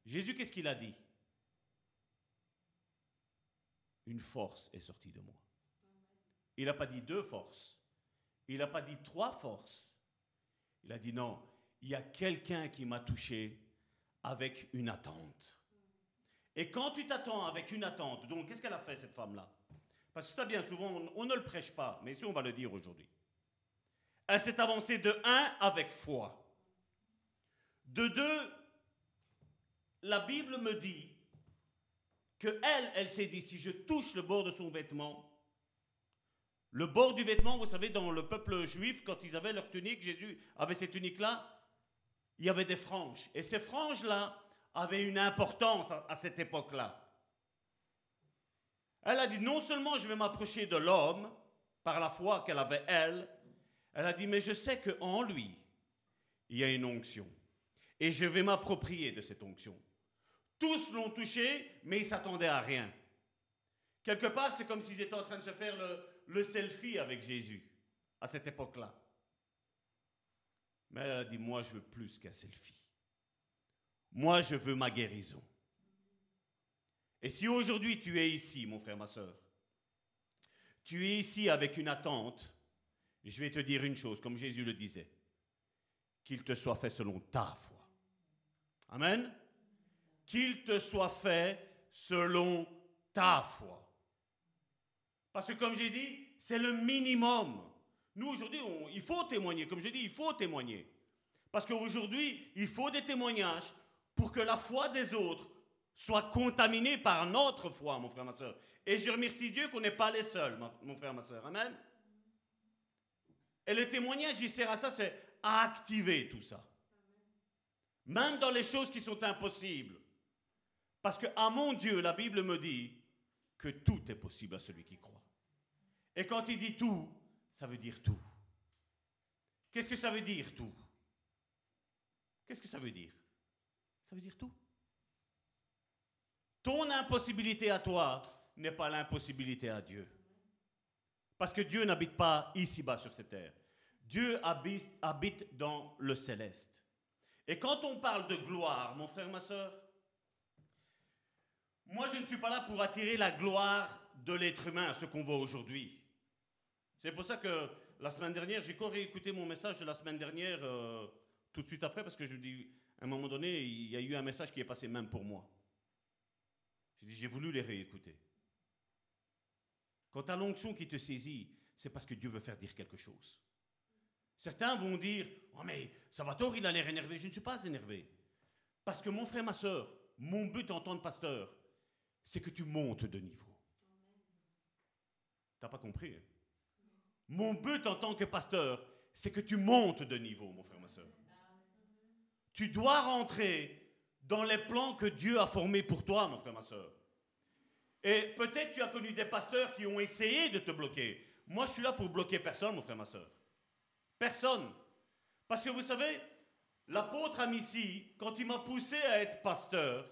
Jésus, qu'est-ce qu'il a dit? Une force est sortie de moi. Il n'a pas dit deux forces. Il n'a pas dit trois forces. Il a dit non, il y a quelqu'un qui m'a touché avec une attente. Et quand tu t'attends avec une attente, donc qu'est-ce qu'elle a fait cette femme-là? Parce que ça, bien souvent, on, ne le prêche pas, mais ici on va le dire aujourd'hui. Elle s'est avancée de un avec foi. De deux, la Bible me dit que elle, elle s'est dit, si je touche le bord de son vêtement, le bord du vêtement, vous savez, dans le peuple juif, quand ils avaient leur tunique, Jésus avait cette tunique-là, il y avait des franges. Et ces franges-là avaient une importance à, cette époque-là. Elle a dit, non seulement je vais m'approcher de l'homme, par la foi qu'elle avait elle, elle a dit, mais je sais qu'en lui, il y a une onction. Et je vais m'approprier de cette onction. Tous l'ont touché, mais ils s'attendaient à rien. Quelque part, c'est comme s'ils étaient en train de se faire le selfie avec Jésus à cette époque-là. Mais elle a dit, moi, je veux plus qu'un selfie. Moi, je veux ma guérison. Et si aujourd'hui tu es ici, mon frère, ma soeur, tu es ici avec une attente, je vais te dire une chose, comme Jésus le disait, qu'il te soit fait selon ta foi. Amen. Qu'il te soit fait selon ta foi. Parce que comme j'ai dit, c'est le minimum. Nous, aujourd'hui, il faut témoigner. Comme je dis, il faut témoigner. Parce qu'aujourd'hui, il faut des témoignages pour que la foi des autres soit contaminée par notre foi, mon frère, ma soeur. Et je remercie Dieu qu'on n'est pas les seuls, mon frère, ma soeur. Amen. Et le témoignage, il sert à ça, c'est à activer tout ça. Même dans les choses qui sont impossibles. Parce que à mon Dieu, la Bible me dit que tout est possible à celui qui croit. Et quand il dit tout, ça veut dire tout. Qu'est-ce que ça veut dire tout? Qu'est-ce que ça veut dire? Ça veut dire tout. Ton impossibilité à toi n'est pas l'impossibilité à Dieu. Parce que Dieu n'habite pas ici-bas sur cette terre. Dieu habite, dans le céleste. Et quand on parle de gloire, mon frère, ma soeur, moi je ne suis pas là pour attirer la gloire de l'être humain, ce qu'on voit aujourd'hui. C'est pour ça que la semaine dernière, j'ai encore réécouté mon message de la semaine dernière euh, tout de suite après, parce que je dis, à un moment donné, il y a eu un message qui est passé même pour moi. J'ai dit, j'ai voulu les réécouter. Quand tu as l'onction qui te saisit, c'est parce que Dieu veut faire dire quelque chose. Certains vont dire, oh mais Salvatore, il a l'air énervé. Je ne suis pas énervé. Parce que mon frère, ma soeur, mon but en tant que pasteur, c'est que tu montes de niveau. T'as pas compris hein? Mon but en tant que pasteur, c'est que tu montes de niveau, mon frère, ma soeur. Tu dois rentrer dans les plans que Dieu a formés pour toi, mon frère, ma soeur. Et peut-être tu as connu des pasteurs qui ont essayé de te bloquer. Moi, je suis là pour bloquer personne, mon frère, ma soeur. Personne. Parce que vous savez, l'apôtre Amici, quand il m'a poussé à être pasteur,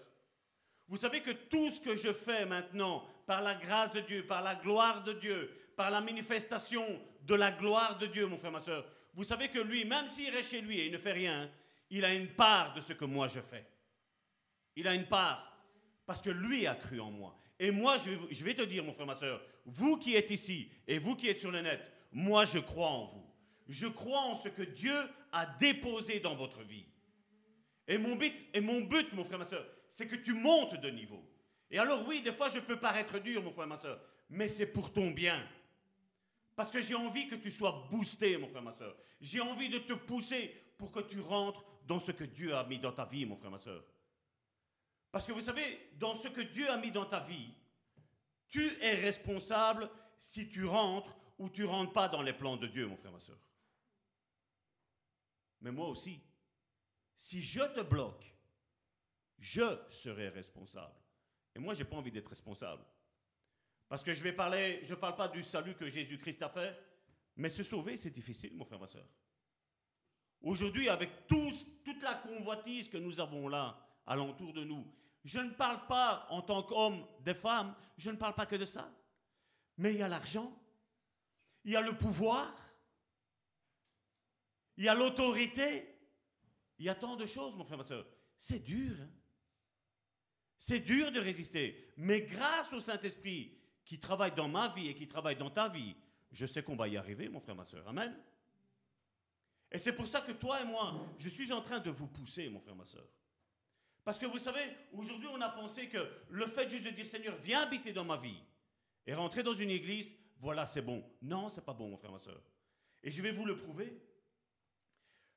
vous savez que tout ce que je fais maintenant, par la grâce de Dieu, par la gloire de Dieu, par la manifestation de la gloire de Dieu, mon frère, ma soeur, vous savez que lui, même s'il reste chez lui et il ne fait rien, il a une part de ce que moi je fais. Il a une part. Parce que lui a cru en moi. Et moi, je vais, te dire, mon frère, ma soeur, vous qui êtes ici et vous qui êtes sur le net, moi je crois en vous. Je crois en ce que Dieu a déposé dans votre vie. Et mon but, et mon but mon frère, ma soeur, c'est que tu montes de niveau. Et alors oui, des fois je peux paraître dur, mon frère, ma soeur, mais c'est pour ton bien. Parce que j'ai envie que tu sois boosté, mon frère, ma soeur. J'ai envie de te pousser pour que tu rentres dans ce que Dieu a mis dans ta vie, mon frère, ma soeur. Parce que vous savez, dans ce que Dieu a mis dans ta vie, tu es responsable si tu rentres ou tu rentres pas dans les plans de Dieu, mon frère, ma soeur. Mais moi aussi, si je te bloque, je serai responsable. Et moi, je n'ai pas envie d'être responsable. Parce que je vais parler, je ne parle pas du salut que Jésus-Christ a fait, mais se sauver, c'est difficile, mon frère, ma soeur. Aujourd'hui, avec toute la convoitise que nous avons là, alentour de nous, je ne parle pas en tant qu'homme des femmes, je ne parle pas que de ça. Mais il y a l'argent, il y a le pouvoir, il y a l'autorité, il y a tant de choses, mon frère, ma soeur. C'est dur. Hein. C'est dur de résister. Mais grâce au Saint-Esprit qui travaille dans ma vie et qui travaille dans ta vie, je sais qu'on va y arriver, mon frère, ma soeur. Amen. Et c'est pour ça que toi et moi, je suis en train de vous pousser, mon frère, ma soeur. Parce que vous savez, aujourd'hui, on a pensé que le fait juste de dire Seigneur, viens habiter dans ma vie et rentrer dans une église, voilà, c'est bon. Non, c'est pas bon, mon frère, ma soeur. Et je vais vous le prouver.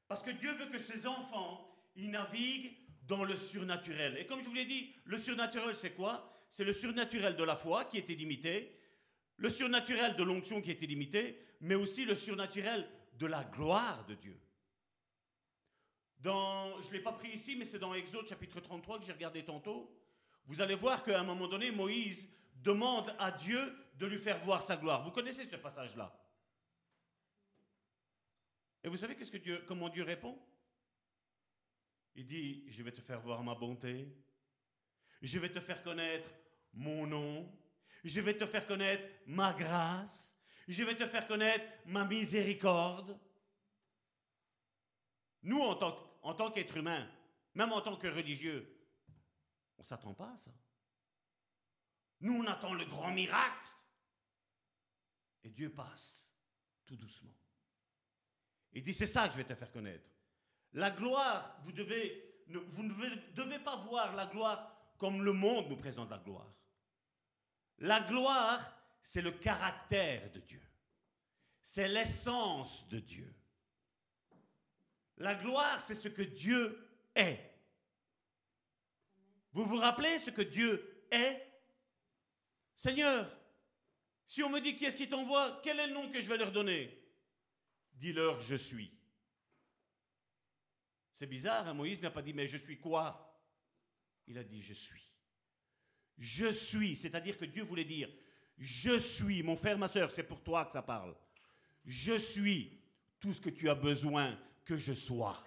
Parce que Dieu veut que ses enfants, ils naviguent dans le surnaturel. Et comme je vous l'ai dit, le surnaturel, c'est quoi? C'est le surnaturel de la foi qui est illimité, le surnaturel de l'onction qui est illimité, mais aussi le surnaturel de la gloire de Dieu. Dans, je ne l'ai pas pris ici, mais c'est dans Exode chapitre 33 que j'ai regardé tantôt. Vous allez voir qu'à un moment donné, Moïse demande à Dieu de lui faire voir sa gloire. Vous connaissez ce passage-là? Et vous savez qu'est-ce que Dieu, comment Dieu répond? Il dit, je vais te faire voir ma bonté, je vais te faire connaître mon nom, je vais te faire connaître ma grâce, je vais te faire connaître ma miséricorde. Nous, en tant, tant qu'être humain, même en tant que religieux, on ne s'attend pas à ça. Nous, on attend le grand miracle. Et Dieu passe tout doucement. Il dit, c'est ça que je vais te faire connaître. La gloire, vous, devez, vous ne devez pas voir la gloire comme le monde nous présente la gloire. La gloire, c'est le caractère de Dieu. C'est l'essence de Dieu. La gloire, c'est ce que Dieu est. Vous vous rappelez ce que Dieu est? Seigneur, si on me dit qui est-ce qui t'envoie, quel est le nom que je vais leur donner? Dis-leur, je suis. C'est bizarre, hein, Moïse n'a pas dit, mais je suis quoi? Il a dit, je suis. Je suis, c'est-à-dire que Dieu voulait dire, je suis, mon frère, ma soeur, c'est pour toi que ça parle. Je suis tout ce que tu as besoin que je sois.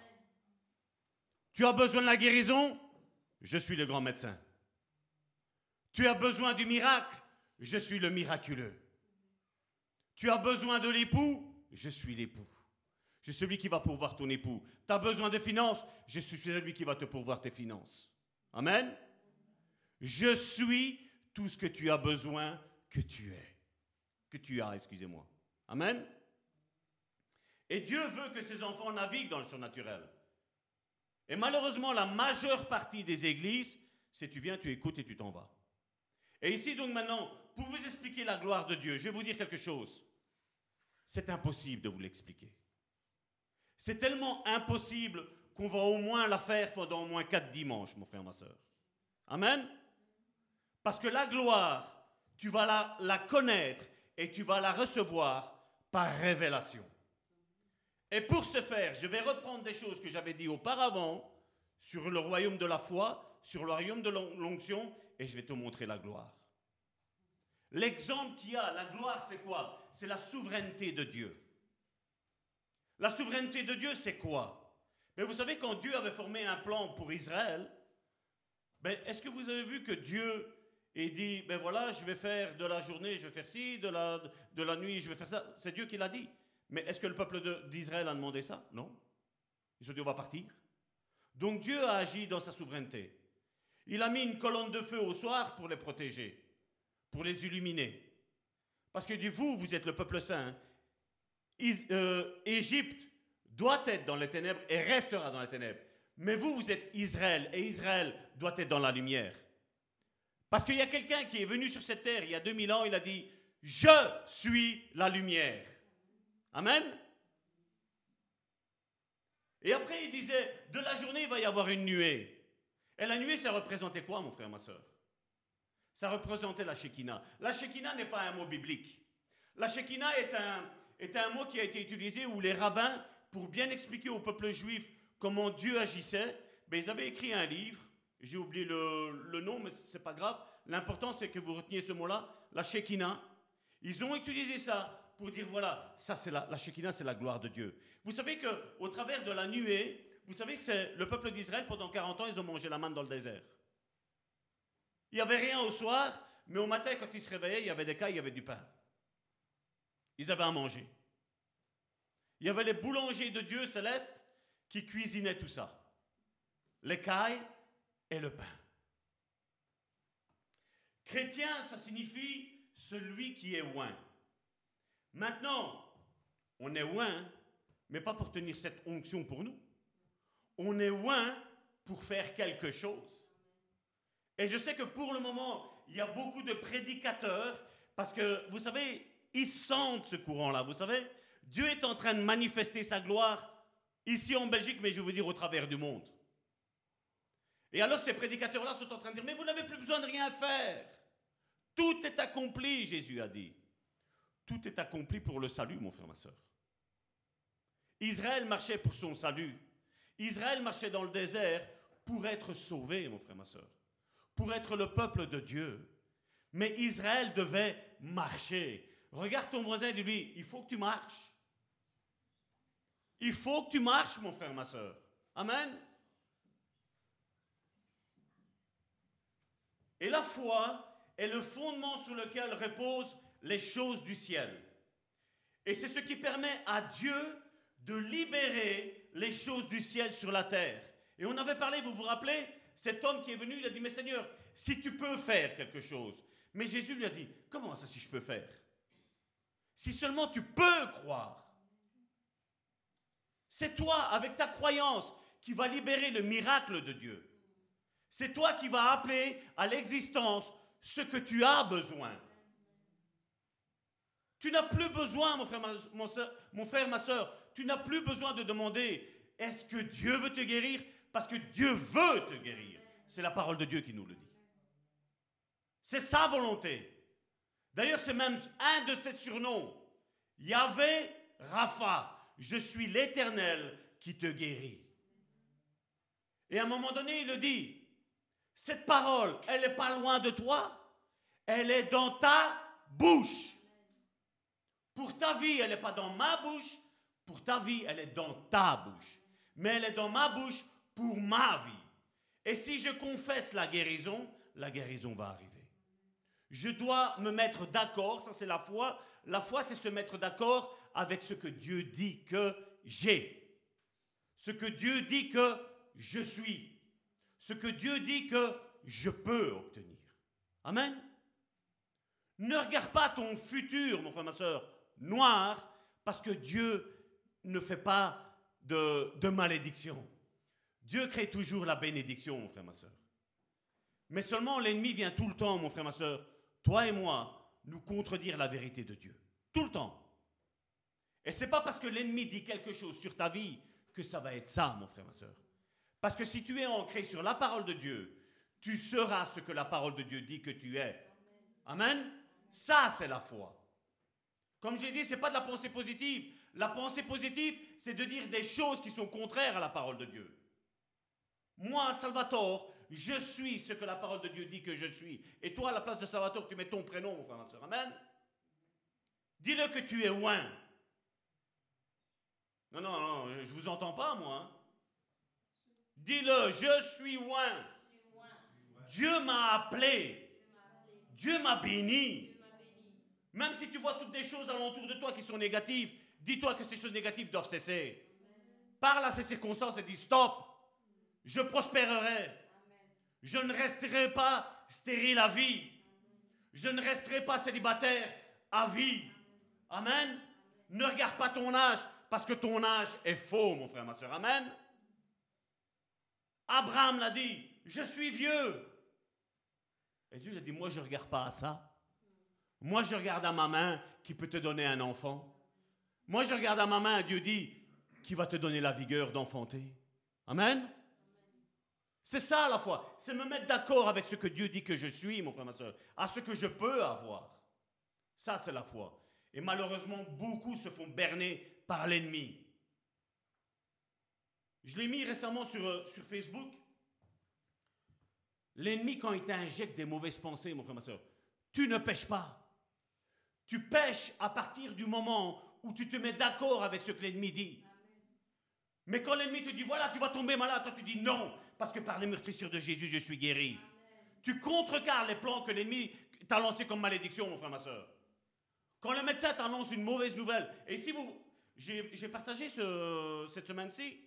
Tu as besoin de la guérison? Je suis le grand médecin. Tu as besoin du miracle? Je suis le miraculeux. Tu as besoin de l'époux? Je suis l'époux. Je suis celui qui va pourvoir ton époux. Tu as besoin de finances, je suis celui qui va te pourvoir tes finances. Amen? Je suis tout ce que tu as besoin que tu es. Que tu as, excusez-moi. Amen. Et Dieu veut que ses enfants naviguent dans le surnaturel. Et malheureusement, la majeure partie des églises, c'est tu viens, tu écoutes et tu t'en vas. Et ici, donc maintenant, pour vous expliquer la gloire de Dieu, je vais vous dire quelque chose c'est impossible de vous l'expliquer. C'est tellement impossible qu'on va au moins la faire pendant au moins quatre dimanches, mon frère, ma soeur. Amen. Parce que la gloire, tu vas la, connaître et tu vas la recevoir par révélation. Et pour ce faire, je vais reprendre des choses que j'avais dit auparavant sur le royaume de la foi, sur le royaume de l'onction, et je vais te montrer la gloire. L'exemple qu'il y a, la gloire, c'est quoi? C'est la souveraineté de Dieu. La souveraineté de Dieu, c'est quoi? Mais vous savez, quand Dieu avait formé un plan pour Israël, ben, est-ce que vous avez vu que Dieu ait dit, ben voilà, je vais faire de la journée, je vais faire ci, de la, de la nuit, je vais faire ça C'est Dieu qui l'a dit. Mais est-ce que le peuple d'Israël a demandé ça? Non. Ils ont dit, on va partir. Donc Dieu a agi dans sa souveraineté. Il a mis une colonne de feu au soir pour les protéger pour les illuminer. Parce que dit, vous, vous êtes le peuple saint. euh, Égypte doit être dans les ténèbres et restera dans les ténèbres. Mais vous, vous êtes Israël et Israël doit être dans la lumière. Parce qu'il y a quelqu'un qui est venu sur cette terre il y a 2000 ans, il a dit, je suis la lumière. Amen. Et après, il disait, de la journée, il va y avoir une nuée. Et la nuée, ça représentait quoi, mon frère, ma soeur? Ça représentait la Shekinah. La Shekinah n'est pas un mot biblique. La Shekinah est un, mot qui a été utilisé où les rabbins, pour bien expliquer au peuple juif comment Dieu agissait, ben, ils avaient écrit un livre. J'ai oublié le, nom, mais c'est pas grave. L'important, c'est que vous reteniez ce mot-là, la Shekinah. Ils ont utilisé ça pour dire voilà, ça c'est la, la Shekinah, c'est la gloire de Dieu. Vous savez que au travers de la nuée, vous savez que c'est le peuple d'Israël pendant 40 ans, ils ont mangé la manne dans le désert. Il n'y avait rien au soir, mais au matin, quand ils se réveillaient, il y avait des cailles, il y avait du pain. Ils avaient à manger. Il y avait les boulangers de Dieu céleste qui cuisinaient tout ça. Les cailles et le pain. Chrétien, ça signifie celui qui est loin. Maintenant, on est loin, mais pas pour tenir cette onction pour nous. On est loin pour faire quelque chose. Et je sais que pour le moment, il y a beaucoup de prédicateurs, parce que, vous savez, ils sentent ce courant-là, vous savez. Dieu est en train de manifester sa gloire ici en Belgique, mais je vous dire au travers du monde. Et alors ces prédicateurs-là sont en train de dire, mais vous n'avez plus besoin de rien faire. Tout est accompli, Jésus a dit. Tout est accompli pour le salut, mon frère, ma soeur. Israël marchait pour son salut. Israël marchait dans le désert pour être sauvé, mon frère, ma soeur. Pour être le peuple de Dieu. Mais Israël devait marcher. Regarde ton voisin et dis-lui, il faut que tu marches. Il faut que tu marches, mon frère, ma soeur. Amen. Et la foi est le fondement sur lequel reposent les choses du ciel. Et c'est ce qui permet à Dieu de libérer les choses du ciel sur la terre. Et on avait parlé, vous vous rappelez, cet homme qui est venu, il a dit, mais Seigneur, si tu peux faire quelque chose. Mais Jésus lui a dit, comment ça si je peux faire? Si seulement tu peux croire. C'est toi, avec ta croyance, qui va libérer le miracle de Dieu. C'est toi qui vas appeler à l'existence ce que tu as besoin. Tu n'as plus besoin, mon frère, ma, ma soeur, tu n'as plus besoin de demander est-ce que Dieu veut te guérir? Parce que Dieu veut te guérir. C'est la parole de Dieu qui nous le dit. C'est sa volonté. D'ailleurs, c'est même un de ses surnoms. Yahvé Rapha, je suis l'Éternel qui te guérit. Et à un moment donné, il le dit, cette parole, elle n'est pas loin de toi, elle est dans ta bouche. Pour ta vie, elle n'est pas dans ma bouche, pour ta vie, elle est dans ta bouche. Mais elle est dans ma bouche pour ma vie. Et si je confesse la guérison, la guérison va arriver. Je dois me mettre d'accord, ça c'est la foi. La foi, c'est se mettre d'accord avec ce que Dieu dit que j'ai. Ce que Dieu dit que je suis ce que Dieu dit que je peux obtenir. Amen. Ne regarde pas ton futur, mon frère, ma soeur, noir, parce que Dieu ne fait pas de, malédiction. Dieu crée toujours la bénédiction, mon frère, ma soeur. Mais seulement l'ennemi vient tout le temps, mon frère, ma soeur, toi et moi, nous contredire la vérité de Dieu. Tout le temps. Et c'est pas parce que l'ennemi dit quelque chose sur ta vie que ça va être ça, mon frère, ma soeur. Parce que si tu es ancré sur la parole de Dieu, tu seras ce que la parole de Dieu dit que tu es. Amen. Ça, c'est la foi. Comme j'ai dit, ce n'est pas de la pensée positive. La pensée positive, c'est de dire des choses qui sont contraires à la parole de Dieu. Moi, Salvatore, je suis ce que la parole de Dieu dit que je suis. Et toi, à la place de Salvatore, tu mets ton prénom, mon frère, ma soeur. Amen. Dis-le que tu es loin. Non, non, non, je ne vous entends pas, moi. Dis-le, je suis loin. Dieu m'a appelé. Dieu m'a béni. Même si tu vois toutes des choses alentour de toi qui sont négatives, dis-toi que ces choses négatives doivent cesser. Parle à ces circonstances et dis stop. Je prospérerai. Je ne resterai pas stérile à vie. Je ne resterai pas célibataire à vie. Amen. Ne regarde pas ton âge, parce que ton âge est faux, mon frère, ma soeur. Amen. Abraham l'a dit, je suis vieux. Et Dieu lui a dit, moi je ne regarde pas à ça. Moi je regarde à ma main qui peut te donner un enfant. Moi je regarde à ma main, Dieu dit, qui va te donner la vigueur d'enfanter. Amen. C'est ça la foi. C'est me mettre d'accord avec ce que Dieu dit que je suis, mon frère, ma soeur, à ce que je peux avoir. Ça, c'est la foi. Et malheureusement, beaucoup se font berner par l'ennemi. Je l'ai mis récemment sur, euh, sur Facebook. L'ennemi, quand il t'injecte des mauvaises pensées, mon frère, ma soeur, tu ne pêches pas. Tu pêches à partir du moment où tu te mets d'accord avec ce que l'ennemi dit. Mais quand l'ennemi te dit, voilà, tu vas tomber malade, toi tu dis non, parce que par les meurtrissures de Jésus, je suis guéri. Tu contrecarres les plans que l'ennemi t'a lancés comme malédiction, mon frère, ma soeur. Quand le médecin t'annonce une mauvaise nouvelle, et si vous. J'ai partagé ce, cette semaine-ci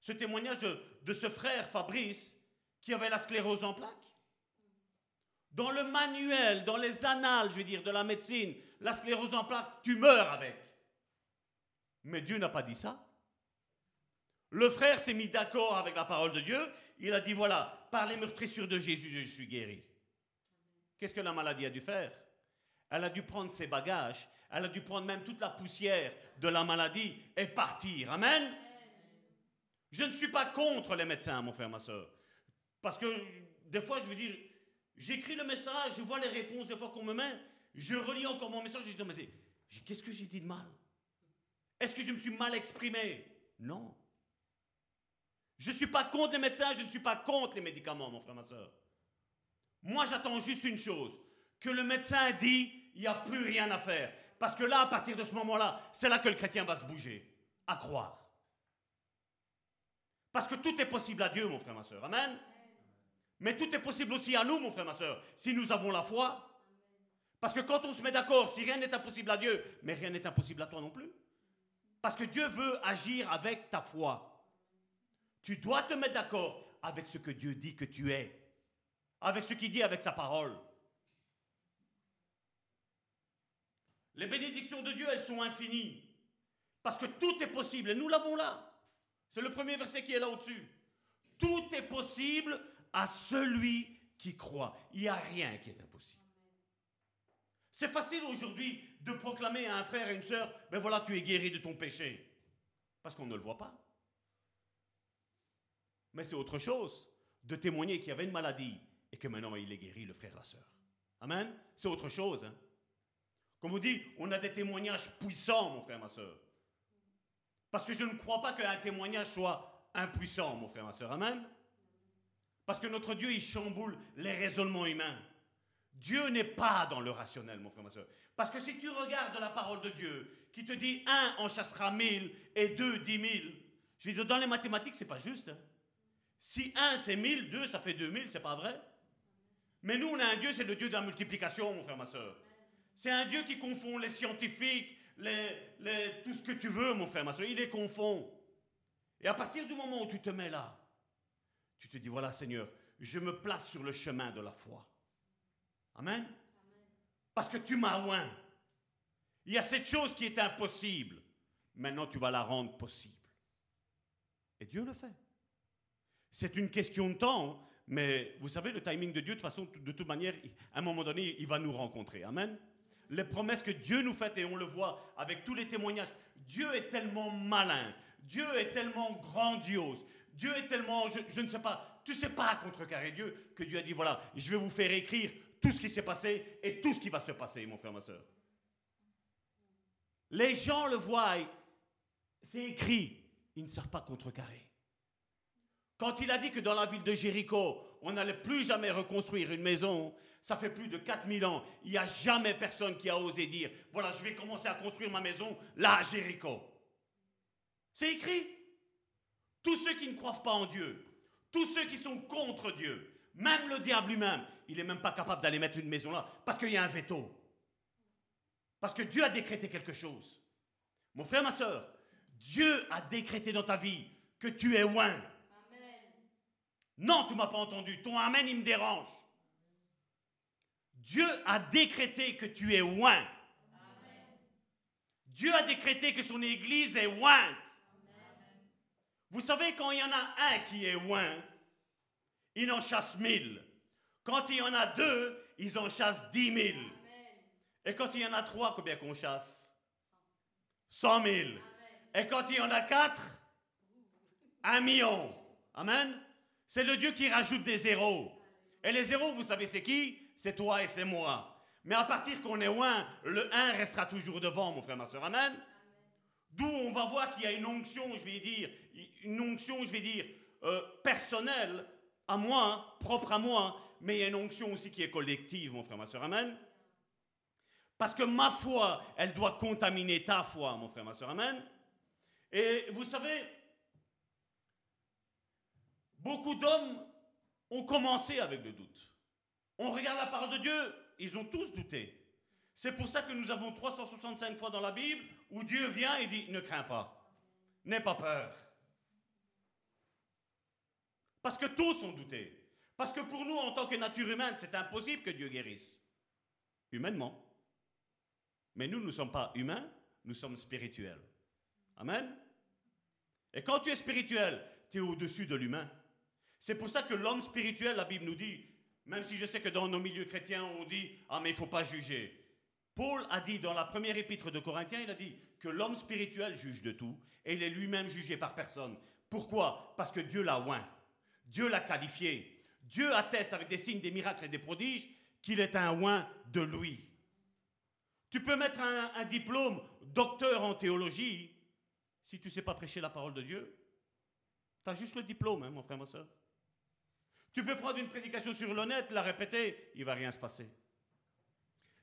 ce témoignage de, ce frère Fabrice qui avait la sclérose en plaques. Dans le manuel, dans les annales, je veux dire, de la médecine, la sclérose en plaques, tu meurs avec. Mais Dieu n'a pas dit ça. Le frère s'est mis d'accord avec la parole de Dieu. Il a dit voilà, par les meurtrissures de Jésus, je suis guéri. Qu'est-ce que la maladie a dû faire? Elle a dû prendre ses bagages, elle a dû prendre même toute la poussière de la maladie et partir. Amen. Je ne suis pas contre les médecins, mon frère, ma soeur. Parce que des fois, je veux dire, j'écris le message, je vois les réponses des fois qu'on me met, je relis encore mon message, je dis, mais qu'est-ce que j'ai dit de mal? Est-ce que je me suis mal exprimé? Non. Je ne suis pas contre les médecins, je ne suis pas contre les médicaments, mon frère, ma soeur. Moi, j'attends juste une chose, que le médecin dit, il n'y a plus rien à faire. Parce que là, à partir de ce moment-là, c'est là que le chrétien va se bouger, à croire. Parce que tout est possible à Dieu, mon frère, ma soeur. Amen. Mais tout est possible aussi à nous, mon frère, ma soeur, si nous avons la foi. Parce que quand on se met d'accord, si rien n'est impossible à Dieu, mais rien n'est impossible à toi non plus. Parce que Dieu veut agir avec ta foi. Tu dois te mettre d'accord avec ce que Dieu dit que tu es. Avec ce qu'il dit avec sa parole. Les bénédictions de Dieu, elles sont infinies. Parce que tout est possible et nous l'avons là. C'est le premier verset qui est là au-dessus. Tout est possible à celui qui croit. Il n'y a rien qui est impossible. C'est facile aujourd'hui de proclamer à un frère et une sœur, ben voilà, tu es guéri de ton péché. Parce qu'on ne le voit pas. Mais c'est autre chose de témoigner qu'il y avait une maladie et que maintenant il est guéri, le frère, la sœur. Amen? C'est autre chose. Hein. Comme vous dit, on a des témoignages puissants, mon frère, ma sœur. Parce que je ne crois pas qu'un témoignage soit impuissant, mon frère, ma soeur. Amen. Parce que notre Dieu, il chamboule les raisonnements humains. Dieu n'est pas dans le rationnel, mon frère, ma soeur. Parce que si tu regardes la parole de Dieu, qui te dit un en chassera mille et deux dix mille, je veux dans les mathématiques, c'est pas juste. Hein. Si un c'est mille, deux ça fait deux mille, c'est pas vrai. Mais nous, on a un Dieu, c'est le Dieu de la multiplication, mon frère, ma soeur. C'est un Dieu qui confond les scientifiques, les, tout ce que tu veux, mon frère, ma soeur. Il les confond. Et à partir du moment où tu te mets là, tu te dis, voilà Seigneur, je me place sur le chemin de la foi. Amen? Parce que tu m'as loin. Il y a cette chose qui est impossible. Maintenant, tu vas la rendre possible. Et Dieu le fait. C'est une question de temps, mais vous savez, le timing de Dieu, de façon, de toute manière, à un moment donné, il va nous rencontrer. Amen? Les promesses que Dieu nous fait, et on le voit avec tous les témoignages. Dieu est tellement malin, Dieu est tellement grandiose, Dieu est tellement, je, ne sais pas, tu ne sais pas contrecarrer Dieu, que Dieu a dit, voilà, je vais vous faire écrire tout ce qui s'est passé et tout ce qui va se passer, mon frère, ma soeur. Les gens le voient, c'est écrit, ils ne savent pas contrecarrer. Quand il a dit que dans la ville de Jéricho, on n'allait plus jamais reconstruire une maison, ça fait plus de 4000 ans, il n'y a jamais personne qui a osé dire, voilà, je vais commencer à construire ma maison là à Jéricho. C'est écrit. Tous ceux qui ne croient pas en Dieu, tous ceux qui sont contre Dieu, même le diable lui-même, il n'est même pas capable d'aller mettre une maison là, parce qu'il y a un veto. Parce que Dieu a décrété quelque chose. Mon frère, ma soeur, Dieu a décrété dans ta vie que tu es loin. Non, tu ne m'as pas entendu. Ton Amen, il me dérange. Dieu a décrété que tu es loin. Dieu a décrété que son Église est ointe. Vous savez, quand il y en a un qui est oint, il en chasse mille. Quand il y en a deux, ils en chassent dix mille. Et quand il y en a trois, combien qu'on chasse? Cent mille. Et quand il y en a quatre, un million. Amen. C'est le Dieu qui rajoute des zéros. Et les zéros, vous savez, c'est qui? C'est toi et c'est moi. Mais à partir qu'on est loin, le 1 restera toujours devant, mon frère, ma soeur. Amen. D'où on va voir qu'il y a une onction, je vais dire, une onction, je vais dire, euh, personnelle, à moi, propre à moi, mais il y a une onction aussi qui est collective, mon frère, ma soeur. Amen. Parce que ma foi, elle doit contaminer ta foi, mon frère, ma soeur. Amen. Et vous savez, beaucoup d'hommes ont commencé avec le doute. On regarde la parole de Dieu, ils ont tous douté. C'est pour ça que nous avons 365 fois dans la Bible où Dieu vient et dit, ne crains pas, n'aie pas peur. Parce que tous ont douté. Parce que pour nous, en tant que nature humaine, c'est impossible que Dieu guérisse. Humainement. Mais nous, nous ne sommes pas humains, nous sommes spirituels. Amen. Et quand tu es spirituel, tu es au-dessus de l'humain. C'est pour ça que l'homme spirituel, la Bible nous dit, même si je sais que dans nos milieux chrétiens, on dit Ah, mais il ne faut pas juger. Paul a dit dans la première épître de Corinthiens, il a dit que l'homme spirituel juge de tout et il est lui-même jugé par personne. Pourquoi? Parce que Dieu l'a oint. Dieu l'a qualifié. Dieu atteste avec des signes, des miracles et des prodiges qu'il est un oint de lui. Tu peux mettre un, diplôme docteur en théologie si tu ne sais pas prêcher la parole de Dieu. Tu as juste le diplôme, hein, mon frère, ma soeur. Tu peux prendre une prédication sur l'honnête, la répéter, il va rien se passer.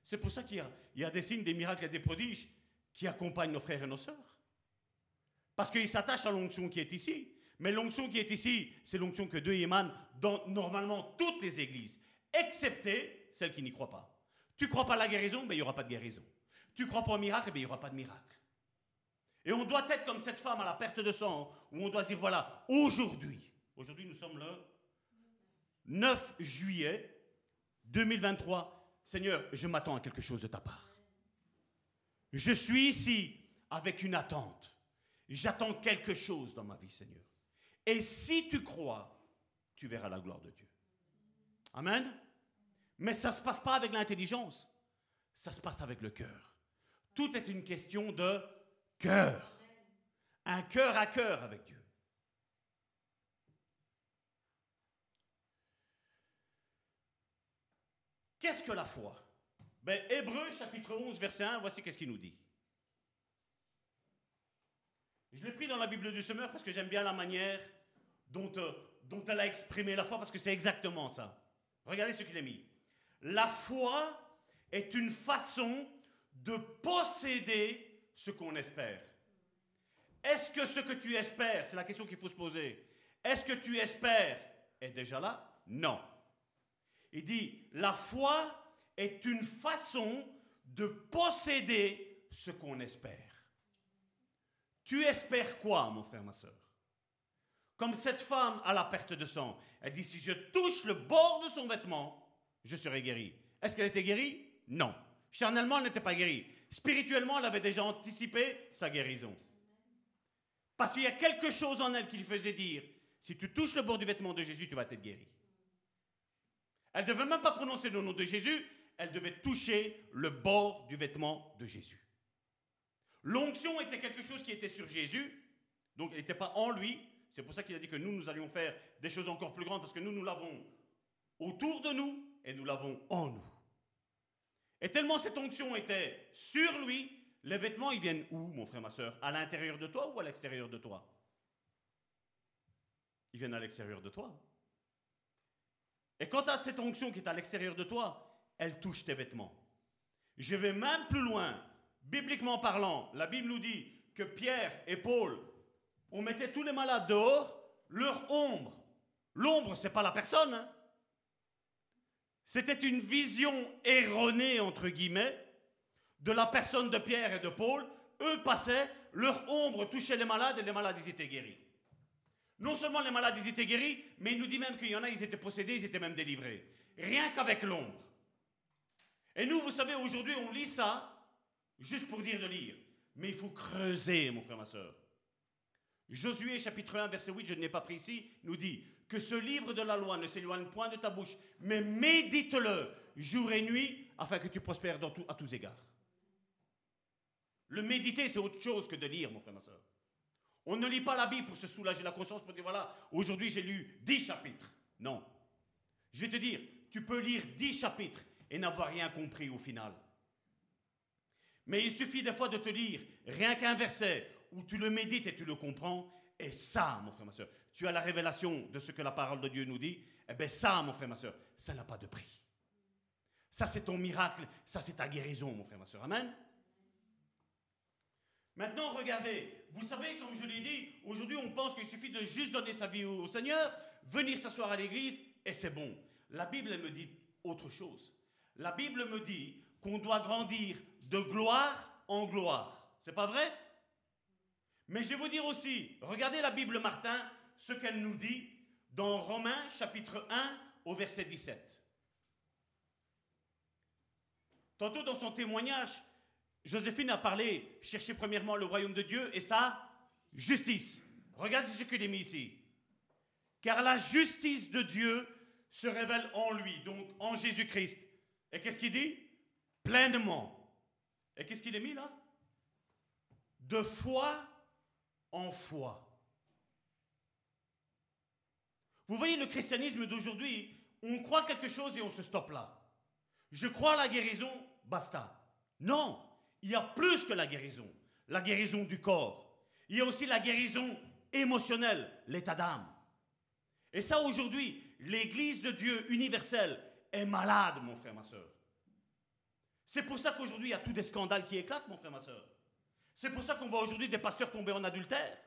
C'est pour ça qu'il y, a des signes, des miracles et des prodiges qui accompagnent nos frères et nos sœurs. Parce qu'ils s'attachent à l'onction qui est ici. Mais l'onction qui est ici, c'est l'onction que Dieu émane dans normalement toutes les églises, excepté celles qui n'y croient pas. Tu crois pas à la guérison, ben, il n'y aura pas de guérison. Tu crois pas au miracle, ben, il n'y aura pas de miracle. Et on doit être comme cette femme à la perte de sang, où on doit dire, voilà, aujourd'hui, aujourd'hui nous sommes le 9 juillet 2023, Seigneur, je m'attends à quelque chose de ta part. Je suis ici avec une attente. J'attends quelque chose dans ma vie, Seigneur. Et si tu crois, tu verras la gloire de Dieu. Amen. Mais ça ne se passe pas avec l'intelligence. Ça se passe avec le cœur. Tout est une question de cœur. Un cœur à cœur avec Dieu. Qu'est-ce que la foi? Ben, Hébreu chapitre 11 verset 1, voici qu'est-ce qu'il nous dit. Je l'ai pris dans la Bible du Semeur parce que j'aime bien la manière euh, dont elle a exprimé la foi, parce que c'est exactement ça. Regardez ce qu'il a mis. La foi est une façon de posséder ce qu'on espère. Est-ce que ce que tu espères, c'est la question qu'il faut se poser, est-ce que tu espères est déjà là? Non. Il dit, la foi est une façon de posséder ce qu'on espère. Tu espères quoi, mon frère, ma soeur Comme cette femme à la perte de sang, elle dit, si je touche le bord de son vêtement, je serai guéri. Est-ce qu'elle était guérie? Non. Charnellement, elle n'était pas guérie. Spirituellement, elle avait déjà anticipé sa guérison. Parce qu'il y a quelque chose en elle qui lui faisait dire, si tu touches le bord du vêtement de Jésus, tu vas être guéri. Elle ne devait même pas prononcer le nom de Jésus, elle devait toucher le bord du vêtement de Jésus. L'onction était quelque chose qui était sur Jésus, donc elle n'était pas en lui. C'est pour ça qu'il a dit que nous, nous allions faire des choses encore plus grandes, parce que nous, nous l'avons autour de nous et nous l'avons en nous. Et tellement cette onction était sur lui, les vêtements, ils viennent où, mon frère, ma soeur À l'intérieur de toi ou à l'extérieur de toi? Ils viennent à l'extérieur de toi. Et quand tu as cette onction qui est à l'extérieur de toi, elle touche tes vêtements. Je vais même plus loin. Bibliquement parlant, la Bible nous dit que Pierre et Paul, on mettait tous les malades dehors, leur ombre. L'ombre, c'est pas la personne. Hein. C'était une vision erronée, entre guillemets, de la personne de Pierre et de Paul. Eux passaient, leur ombre touchait les malades et les malades, ils étaient guéris. Non seulement les malades, étaient guéris, mais il nous dit même qu'il y en a, ils étaient possédés, ils étaient même délivrés. Rien qu'avec l'ombre. Et nous, vous savez, aujourd'hui, on lit ça juste pour dire de lire. Mais il faut creuser, mon frère, ma soeur. Josué chapitre 1, verset 8, je ne l'ai pas pris ici, nous dit que ce livre de la loi ne s'éloigne point de ta bouche, mais médite-le jour et nuit afin que tu prospères dans à tous égards. Le méditer, c'est autre chose que de lire, mon frère, ma soeur. On ne lit pas la Bible pour se soulager la conscience, pour dire voilà, aujourd'hui j'ai lu dix chapitres. Non. Je vais te dire, tu peux lire dix chapitres et n'avoir rien compris au final. Mais il suffit des fois de te lire rien qu'un verset où tu le médites et tu le comprends. Et ça, mon frère, ma soeur, tu as la révélation de ce que la parole de Dieu nous dit. Eh bien ça, mon frère, ma soeur, ça n'a pas de prix. Ça, c'est ton miracle. Ça, c'est ta guérison, mon frère, ma soeur. Amen. Maintenant, regardez, vous savez, comme je l'ai dit, aujourd'hui on pense qu'il suffit de juste donner sa vie au Seigneur, venir s'asseoir à l'église, et c'est bon. La Bible, me dit autre chose. La Bible me dit qu'on doit grandir de gloire en gloire. C'est pas vrai? Mais je vais vous dire aussi, regardez la Bible Martin, ce qu'elle nous dit dans Romains chapitre 1 au verset 17. Tantôt dans son témoignage, Joséphine a parlé, chercher premièrement le royaume de Dieu et sa justice. Regardez ce qu'il est mis ici. Car la justice de Dieu se révèle en lui, donc en Jésus-Christ. Et qu'est-ce qu'il dit? Pleinement. Et qu'est-ce qu'il est mis là? De foi en foi. Vous voyez le christianisme d'aujourd'hui, on croit quelque chose et on se stoppe là. Je crois à la guérison, basta. Non, il y a plus que la guérison. La guérison du corps. Il y a aussi la guérison émotionnelle, l'état d'âme. Et ça, aujourd'hui, l'Église de Dieu universelle est malade, mon frère, ma soeur. C'est pour ça qu'aujourd'hui, il y a tous des scandales qui éclatent, mon frère, ma soeur. C'est pour ça qu'on voit aujourd'hui des pasteurs tomber en adultère.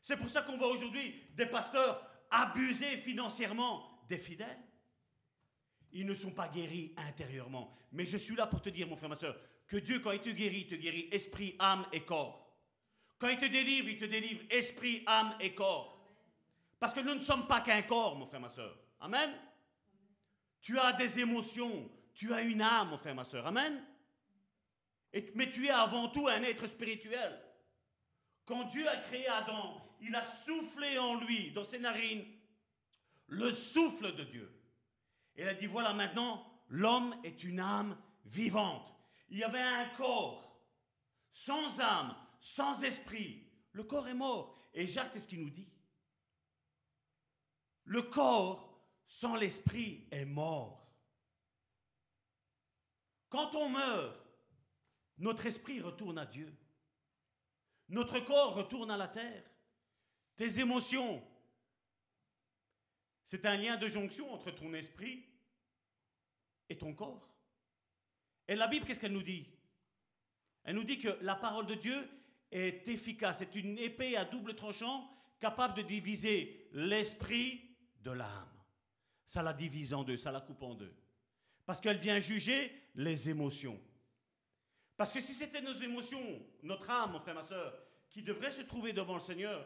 C'est pour ça qu'on voit aujourd'hui des pasteurs abuser financièrement des fidèles. Ils ne sont pas guéris intérieurement. Mais je suis là pour te dire, mon frère, ma soeur, que Dieu, quand il te guérit, te guérit esprit, âme et corps. Quand il te délivre, il te délivre esprit, âme et corps. Parce que nous ne sommes pas qu'un corps, mon frère, ma soeur. Amen. Tu as des émotions, tu as une âme, mon frère, ma soeur. Amen. Mais tu es avant tout un être spirituel. Quand Dieu a créé Adam, il a soufflé en lui, dans ses narines, le souffle de Dieu. Et il a dit, voilà maintenant, l'homme est une âme vivante il y avait un corps sans âme, sans esprit. Le corps est mort. Et Jacques, c'est ce qu'il nous dit. Le corps sans l'esprit est mort. Quand on meurt, notre esprit retourne à Dieu. Notre corps retourne à la terre. Tes émotions, c'est un lien de jonction entre ton esprit et ton corps. Et la Bible, qu'est-ce qu'elle nous dit? Elle nous dit que la parole de Dieu est efficace, c'est une épée à double tranchant capable de diviser l'esprit de l'âme. Ça la divise en deux, ça la coupe en deux. Parce qu'elle vient juger les émotions. Parce que si c'était nos émotions, notre âme, mon frère, ma soeur, qui devrait se trouver devant le Seigneur,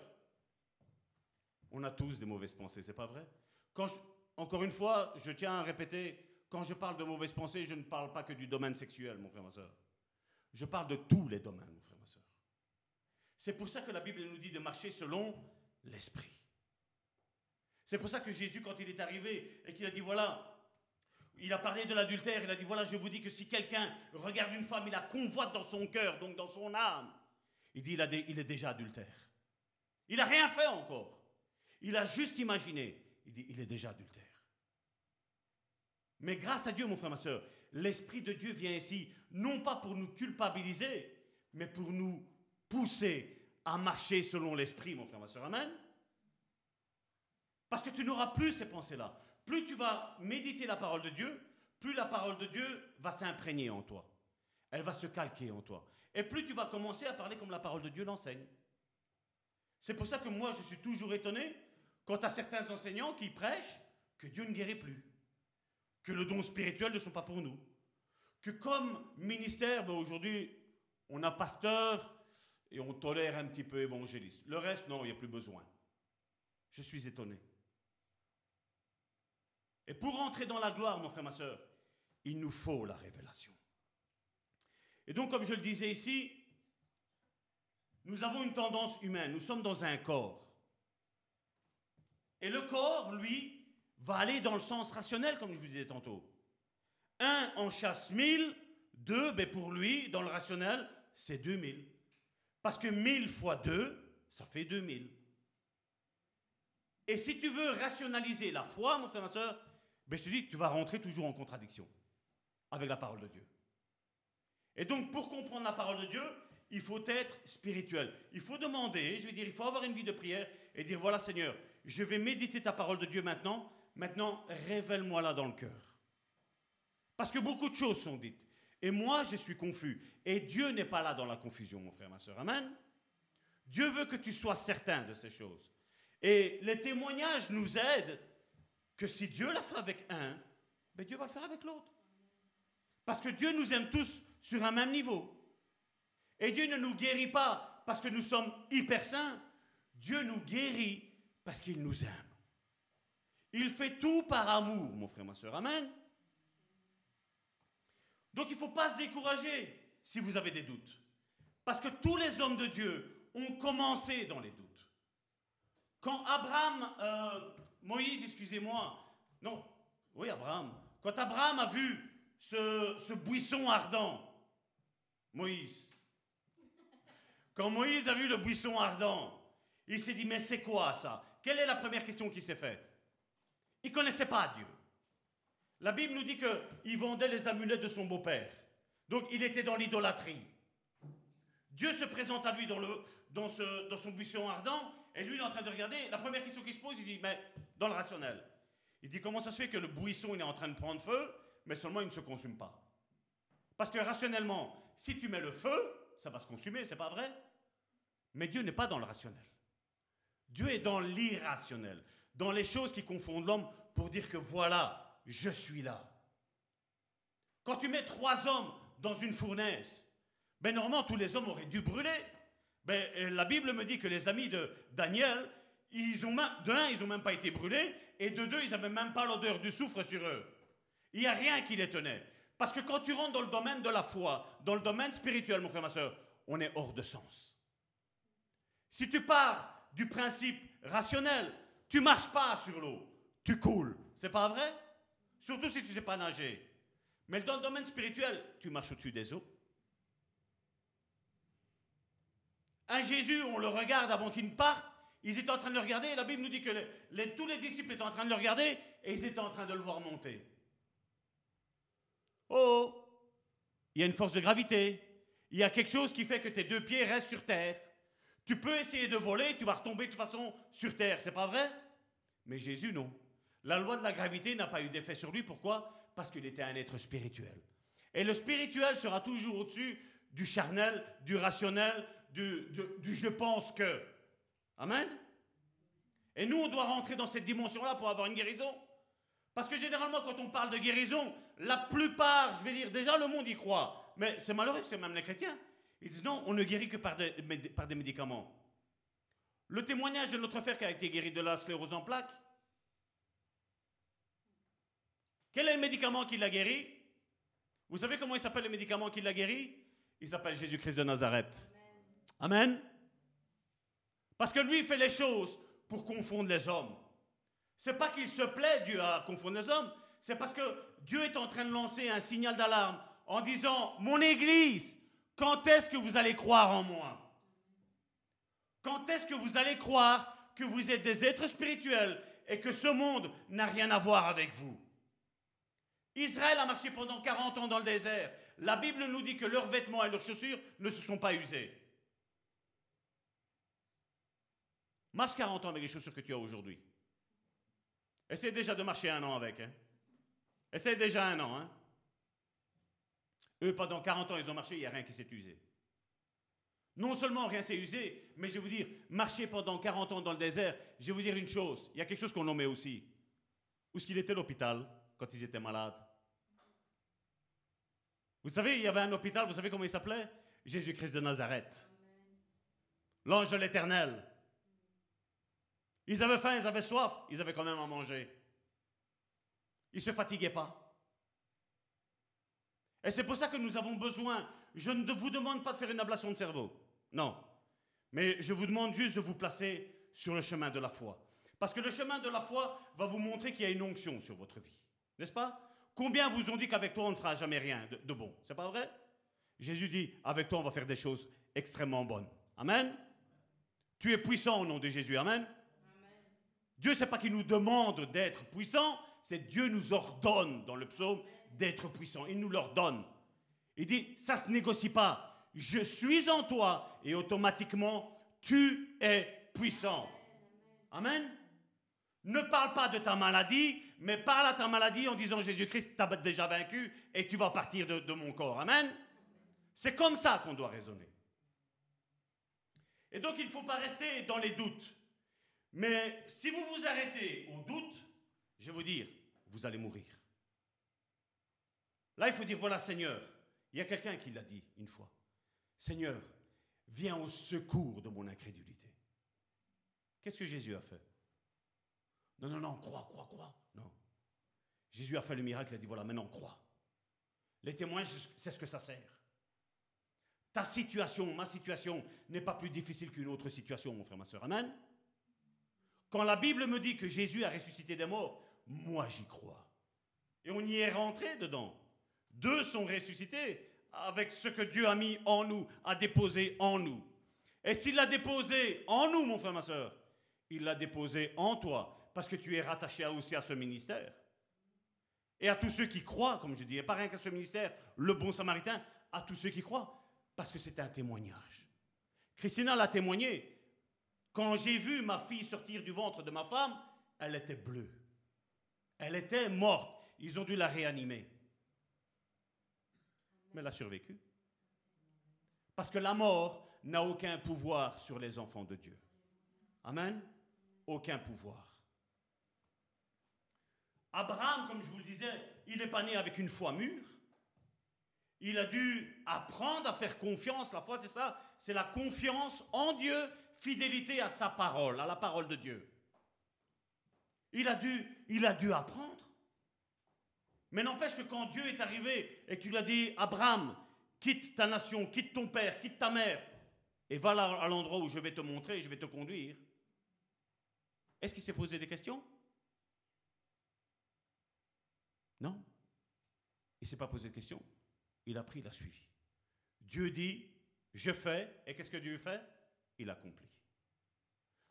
on a tous des mauvaises pensées, c'est pas vrai? Encore une fois, je tiens à répéter, quand je parle de mauvaises pensées, je ne parle pas que du domaine sexuel, mon frère, ma soeur. Je parle de tous les domaines, mon frère, ma soeur. C'est pour ça que la Bible nous dit de marcher selon l'esprit. C'est pour ça que Jésus, quand il est arrivé et qu'il a dit, voilà, il a parlé de l'adultère, il a dit, voilà, je vous dis que si quelqu'un regarde une femme, il la convoite dans son cœur, donc dans son âme, il dit, il, il est déjà adultère. Il n'a rien fait encore. Il a juste imaginé. Il dit, il est déjà adultère. Mais grâce à Dieu, mon frère, ma soeur, l'Esprit de Dieu vient ici, non pas pour nous culpabiliser, mais pour nous pousser à marcher selon l'Esprit, mon frère, ma soeur. Amen. Parce que tu n'auras plus ces pensées-là. Plus tu vas méditer la parole de Dieu, plus la parole de Dieu va s'imprégner en toi. Elle va se calquer en toi. Et plus tu vas commencer à parler comme la parole de Dieu l'enseigne. C'est pour ça que moi, je suis toujours étonné quant à certains enseignants qui prêchent que Dieu ne guérit plus que le don spirituel ne sont pas pour nous. Que comme ministère, ben aujourd'hui, on a pasteur et on tolère un petit peu évangéliste. Le reste, non, il n'y a plus besoin. Je suis étonné. Et pour entrer dans la gloire, mon frère, ma soeur, il nous faut la révélation. Et donc, comme je le disais ici, nous avons une tendance humaine, nous sommes dans un corps. Et le corps, lui, va aller dans le sens rationnel, comme je vous disais tantôt. Un en chasse mille, deux, ben pour lui, dans le rationnel, c'est deux mille. Parce que mille fois deux, ça fait deux mille. Et si tu veux rationaliser la foi, mon frère, ma soeur, ben je te dis, tu vas rentrer toujours en contradiction avec la parole de Dieu. Et donc, pour comprendre la parole de Dieu, il faut être spirituel. Il faut demander, je vais dire, il faut avoir une vie de prière et dire, voilà Seigneur, je vais méditer ta parole de Dieu maintenant. Maintenant, révèle-moi là dans le cœur. Parce que beaucoup de choses sont dites. Et moi, je suis confus. Et Dieu n'est pas là dans la confusion, mon frère, ma soeur. Amen. Dieu veut que tu sois certain de ces choses. Et les témoignages nous aident que si Dieu l'a fait avec un, ben Dieu va le faire avec l'autre. Parce que Dieu nous aime tous sur un même niveau. Et Dieu ne nous guérit pas parce que nous sommes hyper saints. Dieu nous guérit parce qu'il nous aime. Il fait tout par amour, mon frère, ma soeur. Amen. Donc il ne faut pas se décourager si vous avez des doutes. Parce que tous les hommes de Dieu ont commencé dans les doutes. Quand Abraham, euh, Moïse, excusez-moi, non, oui Abraham, quand Abraham a vu ce, buisson ardent, Moïse, quand Moïse a vu le buisson ardent, il s'est dit, mais c'est quoi ça? Quelle est la première question qu'il s'est faite? Il ne connaissait pas Dieu. La Bible nous dit qu'il vendait les amulettes de son beau-père. Donc il était dans l'idolâtrie. Dieu se présente à lui dans, le, dans, ce, dans son buisson ardent, et lui il est en train de regarder. La première question qu'il se pose, il dit, mais dans le rationnel. Il dit, comment ça se fait que le buisson il est en train de prendre feu, mais seulement il ne se consume pas? Parce que rationnellement, si tu mets le feu, ça va se consumer, c'est pas vrai? Mais Dieu n'est pas dans le rationnel. Dieu est dans l'irrationnel, dans les choses qui confondent l'homme pour dire que voilà, je suis là. Quand tu mets trois hommes dans une fournaise, ben normalement tous les hommes auraient dû brûler. Ben, euh, la Bible me dit que les amis de Daniel, ils ont de un, ils n'ont même pas été brûlés, et de deux, ils n'avaient même pas l'odeur du soufre sur eux. Il n'y a rien qui les tenait. Parce que quand tu rentres dans le domaine de la foi, dans le domaine spirituel, mon frère, ma soeur, on est hors de sens. Si tu pars du principe rationnel, tu marches pas sur l'eau, tu coules. C'est pas vrai? Surtout si tu sais pas nager. Mais dans le domaine spirituel, tu marches au-dessus des eaux. Un Jésus, on le regarde avant qu'il ne parte, ils étaient en train de le regarder, la Bible nous dit que tous les disciples étaient en train de le regarder, et ils étaient en train de le voir monter. Oh, il y a une force de gravité. Il y a quelque chose qui fait que tes deux pieds restent sur terre. Tu peux essayer de voler, tu vas retomber de toute façon sur terre, c'est pas vrai? Mais Jésus, non. La loi de la gravité n'a pas eu d'effet sur lui. Pourquoi? Parce qu'il était un être spirituel. Et le spirituel sera toujours au-dessus du charnel, du rationnel, du, je pense que. Amen? Et nous, on doit rentrer dans cette dimension-là pour avoir une guérison. Parce que généralement, quand on parle de guérison, la plupart, je vais dire, déjà le monde y croit. Mais c'est malheureux, c'est même les chrétiens. Ils disent non, on ne guérit que par des médicaments. Le témoignage de notre frère qui a été guéri de la sclérose en plaques. Quel est le médicament qui l'a guéri? Vous savez comment il s'appelle le médicament qui l'a guéri? Il s'appelle Jésus-Christ de Nazareth. Amen. Parce que lui, fait les choses pour confondre les hommes. C'est pas qu'il se plaît, Dieu, à confondre les hommes. C'est parce que Dieu est en train de lancer un signal d'alarme en disant Mon Église, quand est-ce que vous allez croire en moi? Quand est-ce que vous allez croire que vous êtes des êtres spirituels et que ce monde n'a rien à voir avec vous? Israël a marché pendant 40 ans dans le désert. La Bible nous dit que leurs vêtements et leurs chaussures ne se sont pas usés. Marche 40 ans avec les chaussures que tu as aujourd'hui. Essaye déjà de marcher un an avec. Hein. Essaye déjà un an. Hein. Eux, pendant 40 ans, ils ont marché, il n'y a rien qui s'est usé. Non seulement rien s'est usé, mais je vais vous dire, marcher pendant 40 ans dans le désert, je vais vous dire une chose, il y a quelque chose qu'on nommait aussi. Où est-ce qu'il était l'hôpital quand ils étaient malades? Vous savez, il y avait un hôpital, vous savez comment il s'appelait? Jésus-Christ de Nazareth. L'ange de l'éternel. Ils avaient faim, ils avaient soif, ils avaient quand même à manger. Ils ne se fatiguaient pas. Et c'est pour ça que nous avons besoin, je ne vous demande pas de faire une ablation de cerveau. Non. Mais je vous demande juste de vous placer sur le chemin de la foi. Parce que le chemin de la foi va vous montrer qu'il y a une onction sur votre vie. N'est-ce pas? Combien vous ont dit qu'avec toi on ne fera jamais rien de, de bon? C'est pas vrai? Jésus dit avec toi on va faire des choses extrêmement bonnes. Amen? Tu es puissant au nom de Jésus. Amen? Dieu, c'est pas qu'il nous demande d'être puissant, c'est Dieu nous ordonne dans le psaume d'être puissant. Il nous l'ordonne. Il dit, ça se négocie pas. Je suis en toi et automatiquement, tu es puissant. Amen. Ne parle pas de ta maladie, mais parle à ta maladie en disant Jésus-Christ t'a déjà vaincu et tu vas partir de, mon corps. Amen. C'est comme ça qu'on doit raisonner. Et donc il ne faut pas rester dans les doutes. Mais si vous vous arrêtez au doute, je vais vous dire, vous allez mourir. Là, il faut dire, voilà Seigneur, il y a quelqu'un qui l'a dit une fois. Seigneur, viens au secours de mon incrédulité. Qu'est-ce que Jésus a fait? Non, non, non, crois, crois, crois. Non. Jésus a fait le miracle, il a dit, voilà, maintenant crois. Les témoins, c'est ce que ça sert. Ta situation, ma situation n'est pas plus difficile qu'une autre situation, mon frère, ma soeur. Amen. Quand la Bible me dit que Jésus a ressuscité des morts, moi j'y crois. Et on y est rentré dedans. Deux sont ressuscités avec ce que Dieu a mis en nous, a déposé en nous. Et s'il l'a déposé en nous, mon frère, ma soeur, il l'a déposé en toi, parce que tu es rattaché aussi à ce ministère. Et à tous ceux qui croient, comme je dis, et pas rien qu'à ce ministère, le bon samaritain, à tous ceux qui croient, parce que c'est un témoignage. Christina l'a témoigné. Quand j'ai vu ma fille sortir du ventre de ma femme, elle était bleue. Elle était morte. Ils ont dû la réanimer. Mais elle a survécu. Parce que la mort n'a aucun pouvoir sur les enfants de Dieu. Amen? Aucun pouvoir. Abraham, comme je vous le disais, il n'est pas né avec une foi mûre. Il a dû apprendre à faire confiance. La foi, c'est ça. C'est la confiance en Dieu, fidélité à sa parole, à la parole de Dieu. Il a dû, il a dû apprendre. Mais n'empêche que quand Dieu est arrivé et qu'il a dit, Abraham, quitte ta nation, quitte ton père, quitte ta mère, et va là à l'endroit où je vais te montrer, je vais te conduire. Est-ce qu'il s'est posé des questions? Non. Il ne s'est pas posé de questions. Il a pris, il a suivi. Dieu dit, je fais, et qu'est-ce que Dieu fait? Il accomplit.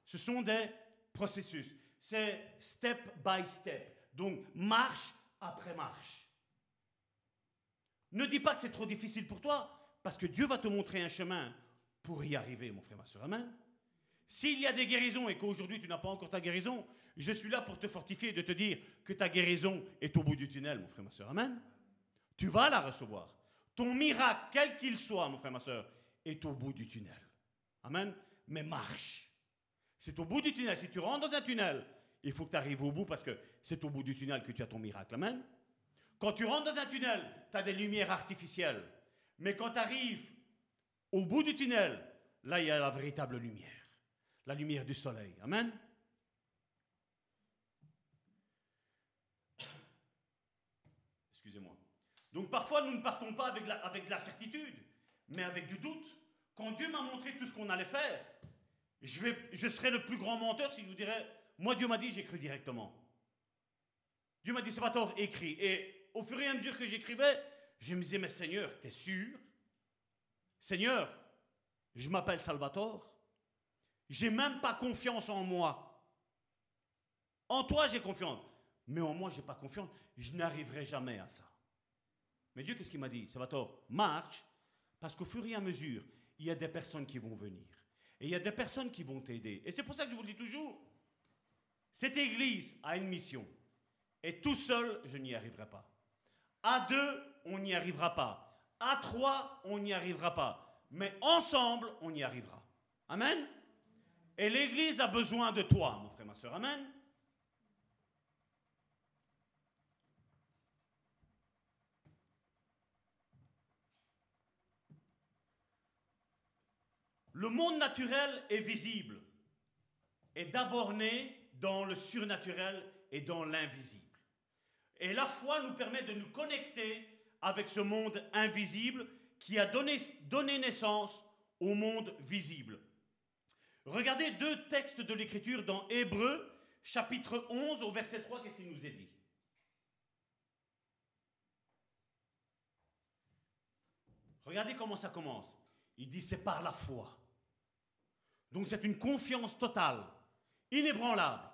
Ce sont des processus. C'est step by step. Donc, marche après marche. Ne dis pas que c'est trop difficile pour toi, parce que Dieu va te montrer un chemin pour y arriver, mon frère, ma soeur. Amen. S'il y a des guérisons et qu'aujourd'hui tu n'as pas encore ta guérison, je suis là pour te fortifier et de te dire que ta guérison est au bout du tunnel, mon frère, ma soeur. Amen. Tu vas la recevoir. Ton miracle, quel qu'il soit, mon frère, ma soeur, est au bout du tunnel. Amen. Mais marche. C'est au bout du tunnel. Si tu rentres dans un tunnel, il faut que tu arrives au bout parce que c'est au bout du tunnel que tu as ton miracle. Amen. Quand tu rentres dans un tunnel, tu as des lumières artificielles. Mais quand tu arrives au bout du tunnel, là, il y a la véritable lumière. La lumière du soleil. Amen. Excusez-moi. Donc parfois, nous ne partons pas avec, la, de la certitude, mais avec du doute. Quand Dieu m'a montré tout ce qu'on allait faire, je, je serais le plus grand menteur si je vous dirais, moi Dieu m'a dit, j'écris directement. Dieu m'a dit, c'est écris. Et au fur et à mesure que j'écrivais, je me disais, mais Seigneur, t'es sûr? Seigneur, je m'appelle Salvatore. J'ai même pas confiance en moi. En toi, j'ai confiance. Mais en moi, j'ai pas confiance. Je n'arriverai jamais à ça. Mais Dieu, qu'est-ce qu'il m'a dit Salvatore, marche, parce qu'au fur et à mesure, il y a des personnes qui vont venir. Et il y a des personnes qui vont t'aider. Et c'est pour ça que je vous le dis toujours. Cette église a une mission. Et tout seul, je n'y arriverai pas. À deux, on n'y arrivera pas. À trois, on n'y arrivera pas. Mais ensemble, on y arrivera. Amen. Et l'église a besoin de toi, mon frère, ma soeur. Amen. Le monde naturel est visible, est d'abord né dans le surnaturel et dans l'invisible. Et la foi nous permet de nous connecter avec ce monde invisible qui a donné, donné naissance au monde visible. Regardez deux textes de l'Écriture dans Hébreu, chapitre 11, au verset 3, qu'est-ce qu'il nous est dit? Regardez comment ça commence. Il dit c'est par la foi. Donc c'est une confiance totale, inébranlable.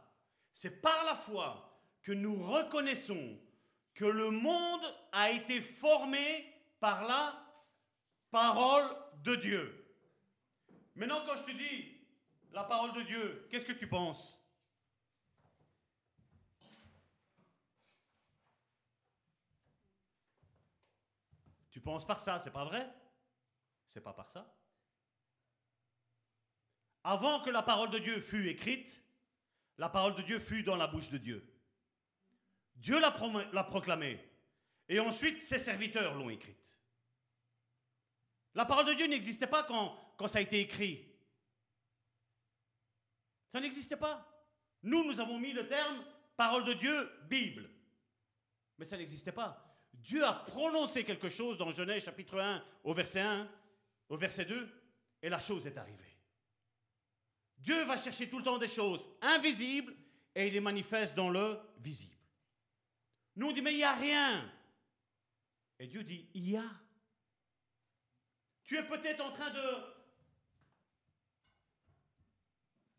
C'est par la foi que nous reconnaissons que le monde a été formé par la parole de Dieu. Maintenant, quand je te dis la parole de Dieu, qu'est-ce que tu penses? Tu penses par ça, c'est pas vrai? C'est pas par ça. Avant que la parole de Dieu fût écrite, la parole de Dieu fut dans la bouche de Dieu. Dieu l'a proclamée. Et ensuite, ses serviteurs l'ont écrite. La parole de Dieu n'existait pas quand, quand ça a été écrit. Ça n'existait pas. Nous, nous avons mis le terme parole de Dieu, Bible. Mais ça n'existait pas. Dieu a prononcé quelque chose dans Genèse chapitre 1 au verset 1, au verset 2, et la chose est arrivée. Dieu va chercher tout le temps des choses invisibles et il les manifeste dans le visible. Nous on dit mais il n'y a rien. Et Dieu dit il y a. Tu es peut-être en train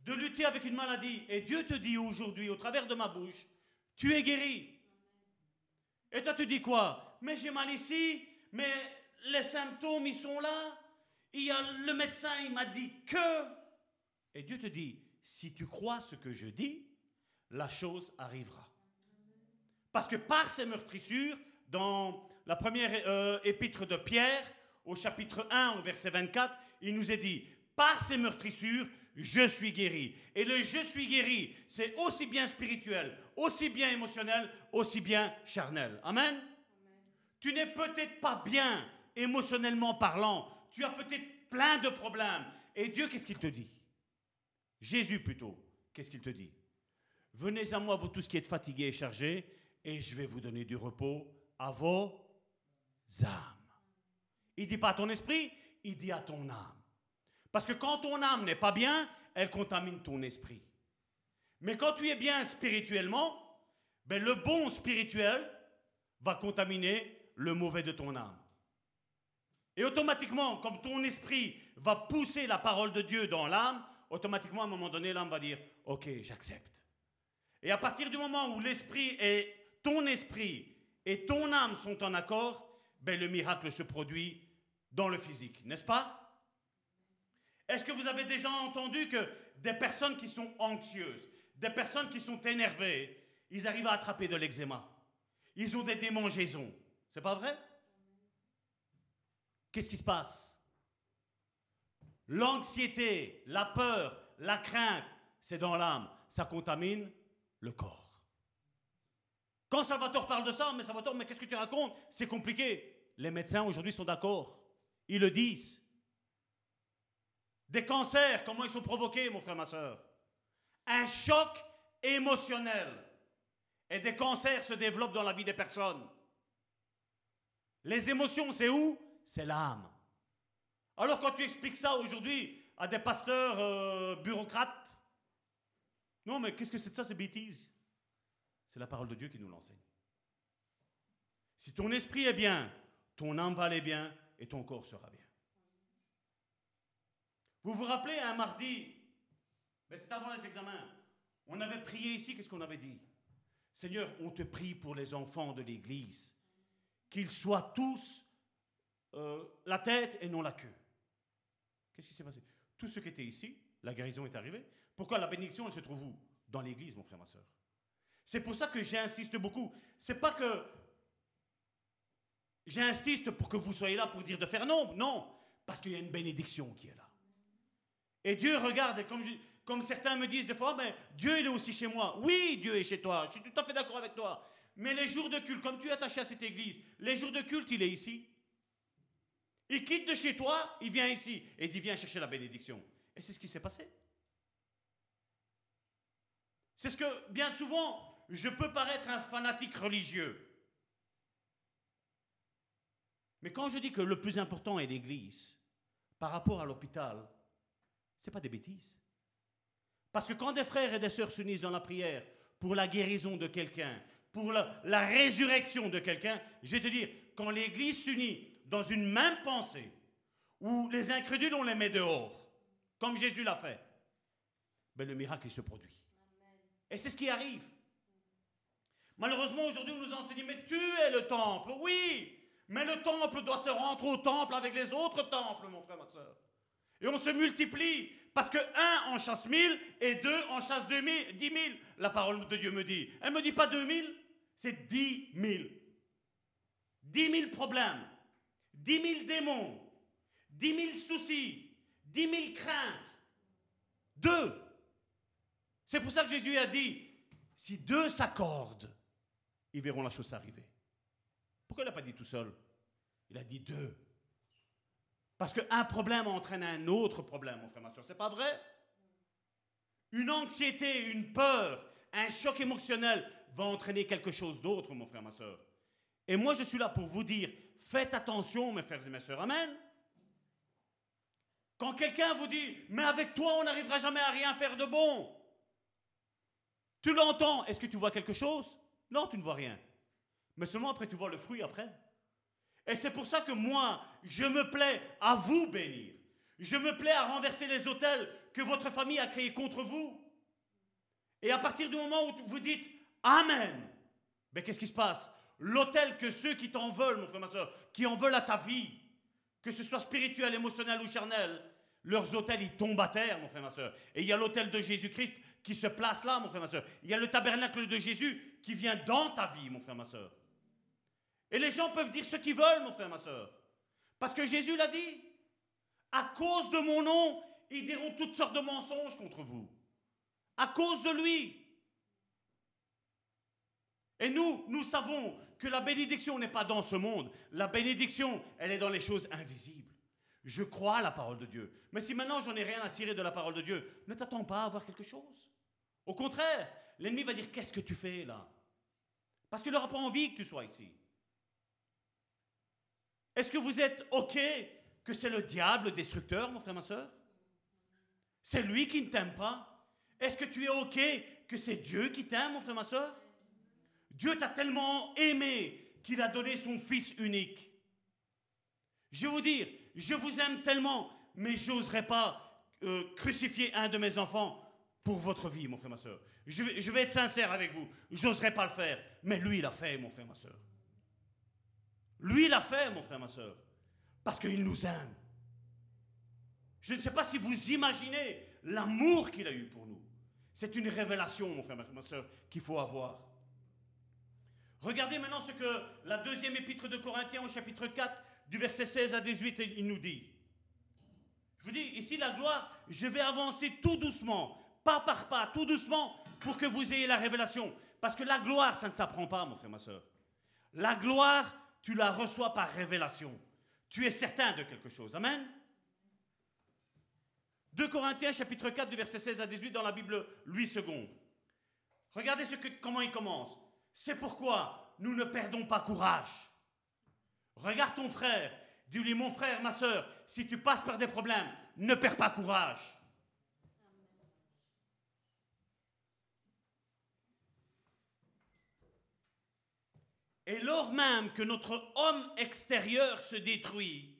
de lutter avec une maladie et Dieu te dit aujourd'hui au travers de ma bouche, tu es guéri. Et toi tu dis quoi? Mais j'ai mal ici, mais les symptômes ils sont là. Y a le médecin, il m'a dit que et Dieu te dit, si tu crois ce que je dis, la chose arrivera. Parce que par ces meurtrissures, dans la première euh, épître de Pierre, au chapitre 1, au verset 24, il nous est dit, par ces meurtrissures, je suis guéri. Et le je suis guéri, c'est aussi bien spirituel, aussi bien émotionnel, aussi bien charnel. Amen. Tu n'es peut-être pas bien émotionnellement parlant, tu as peut-être plein de problèmes. Et Dieu, qu'est-ce qu'il te dit? Jésus plutôt, qu'est-ce qu'il te dit? Venez à moi, vous tous qui êtes fatigués et chargés, et je vais vous donner du repos à vos âmes. Il dit pas à ton esprit, il dit à ton âme. Parce que quand ton âme n'est pas bien, elle contamine ton esprit. Mais quand tu es bien spirituellement, ben le bon spirituel va contaminer le mauvais de ton âme. Et automatiquement, comme ton esprit va pousser la parole de Dieu dans l'âme, automatiquement, à un moment donné, l'âme va dire, OK, j'accepte. Et à partir du moment où l'esprit et ton esprit et ton âme sont en accord, ben, le miracle se produit dans le physique, n'est-ce pas? Est-ce que vous avez déjà entendu que des personnes qui sont anxieuses, des personnes qui sont énervées, ils arrivent à attraper de l'eczéma? Ils ont des démangeaisons. C'est pas vrai? Qu'est-ce qui se passe? L'anxiété, la peur, la crainte, c'est dans l'âme. Ça contamine le corps. Quand Salvatore parle de ça, mais Salvatore, mais qu'est-ce que tu racontes? C'est compliqué. Les médecins aujourd'hui sont d'accord. Ils le disent. Des cancers, comment ils sont provoqués, mon frère, ma soeur Un choc émotionnel. Et des cancers se développent dans la vie des personnes. Les émotions, c'est où? C'est l'âme. Alors quand tu expliques ça aujourd'hui à des pasteurs euh, bureaucrates, non mais qu'est-ce que c'est de ça, c'est bêtises? C'est la parole de Dieu qui nous l'enseigne. Si ton esprit est bien, ton âme va aller bien et ton corps sera bien. Vous vous rappelez un mardi, mais c'est avant les examens, on avait prié ici, qu'est-ce qu'on avait dit? Seigneur, on te prie pour les enfants de l'Église, qu'ils soient tous euh, la tête et non la queue. Qu'est-ce qui s'est passé? Tous ceux qui étaient ici, la guérison est arrivée. Pourquoi la bénédiction, elle se trouve où? Dans l'église, mon frère, ma soeur. C'est pour ça que j'insiste beaucoup. C'est pas que j'insiste pour que vous soyez là pour dire de faire non, non, parce qu'il y a une bénédiction qui est là. Et Dieu regarde, comme, certains me disent des fois, mais Dieu il est aussi chez moi. Oui, Dieu est chez toi, je suis tout à fait d'accord avec toi. Mais les jours de culte, comme tu es attaché à cette église, les jours de culte, il est ici. Il quitte de chez toi, il vient ici et il dit viens chercher la bénédiction. Et c'est ce qui s'est passé. C'est ce que bien souvent, je peux paraître un fanatique religieux. Mais quand je dis que le plus important est l'Église par rapport à l'hôpital, ce n'est pas des bêtises. Parce que quand des frères et des sœurs s'unissent dans la prière pour la guérison de quelqu'un, pour la, la résurrection de quelqu'un, je vais te dire, quand l'Église s'unit dans une même pensée, où les incrédules, on les met dehors, comme Jésus l'a fait, ben le miracle se produit. Et c'est ce qui arrive. Malheureusement, aujourd'hui, on nous enseigne, mais tu es le temple. Oui, mais le temple doit se rendre au temple avec les autres temples, mon frère, ma soeur. Et on se multiplie. Parce que un en chasse mille et deux en chasse deux mille, dix mille. La parole de Dieu me dit. Elle me dit pas deux mille, c'est dix mille. Dix mille problèmes, dix mille démons, dix mille soucis, dix mille craintes. Deux. C'est pour ça que Jésus a dit, si deux s'accordent, ils verront la chose arriver. Pourquoi il n'a pas dit tout seul? Il a dit deux. Parce qu'un problème entraîne un autre problème, mon frère, ma soeur. C'est pas vrai? Une anxiété, une peur, un choc émotionnel va entraîner quelque chose d'autre, mon frère, ma soeur. Et moi, je suis là pour vous dire, faites attention, mes frères et mes soeurs. Amen. Quand quelqu'un vous dit, mais avec toi, on n'arrivera jamais à rien faire de bon. Tu l'entends. Est-ce que tu vois quelque chose? Non, tu ne vois rien. Mais seulement après, tu vois le fruit après. Et c'est pour ça que moi, je me plais à vous bénir. Je me plais à renverser les hôtels que votre famille a créés contre vous. Et à partir du moment où vous dites Amen, mais qu'est-ce qui se passe? L'hôtel que ceux qui t'en veulent, mon frère, ma soeur, qui en veulent à ta vie, que ce soit spirituel, émotionnel ou charnel, leurs hôtels, ils tombent à terre, mon frère, ma soeur. Et il y a l'hôtel de Jésus-Christ qui se place là, mon frère, ma soeur. Il y a le tabernacle de Jésus qui vient dans ta vie, mon frère, ma soeur. Et les gens peuvent dire ce qu'ils veulent, mon frère, ma soeur. Parce que Jésus l'a dit. À cause de mon nom, ils diront toutes sortes de mensonges contre vous. À cause de lui. Et nous, nous savons que la bénédiction n'est pas dans ce monde. La bénédiction, elle est dans les choses invisibles. Je crois à la parole de Dieu. Mais si maintenant j'en ai rien à cirer de la parole de Dieu, ne t'attends pas à avoir quelque chose. Au contraire, l'ennemi va dire Qu'est-ce que tu fais là? Parce qu'il n'aura pas envie que tu sois ici. Est-ce que vous êtes OK que c'est le diable destructeur, mon frère, ma soeur? C'est lui qui ne t'aime pas? Est-ce que tu es OK que c'est Dieu qui t'aime, mon frère, ma soeur? Dieu t'a tellement aimé qu'il a donné son Fils unique. Je vais vous dire, je vous aime tellement, mais j'oserais pas euh, crucifier un de mes enfants pour votre vie, mon frère, ma soeur. Je vais, je être sincère avec vous, j'oserais pas le faire, mais lui, il a fait, mon frère, ma soeur. Lui l'a fait, mon frère, ma soeur, parce qu'il nous aime. Je ne sais pas si vous imaginez l'amour qu'il a eu pour nous. C'est une révélation, mon frère, ma soeur, qu'il faut avoir. Regardez maintenant ce que la deuxième épître de Corinthiens au chapitre 4, du verset 16 à 18, il nous dit. Je vous dis, ici la gloire, je vais avancer tout doucement, pas par pas, tout doucement, pour que vous ayez la révélation. Parce que la gloire, ça ne s'apprend pas, mon frère, ma soeur. La gloire, tu la reçois par révélation. Tu es certain de quelque chose. Amen. 2 Corinthiens chapitre 4 du verset 16 à 18 dans la Bible Louis II. Regardez ce que, comment il commence. C'est pourquoi nous ne perdons pas courage. Regarde ton frère. Dis-lui, mon frère, ma soeur, si tu passes par des problèmes, ne perds pas courage. Et lors même que notre homme extérieur se détruit,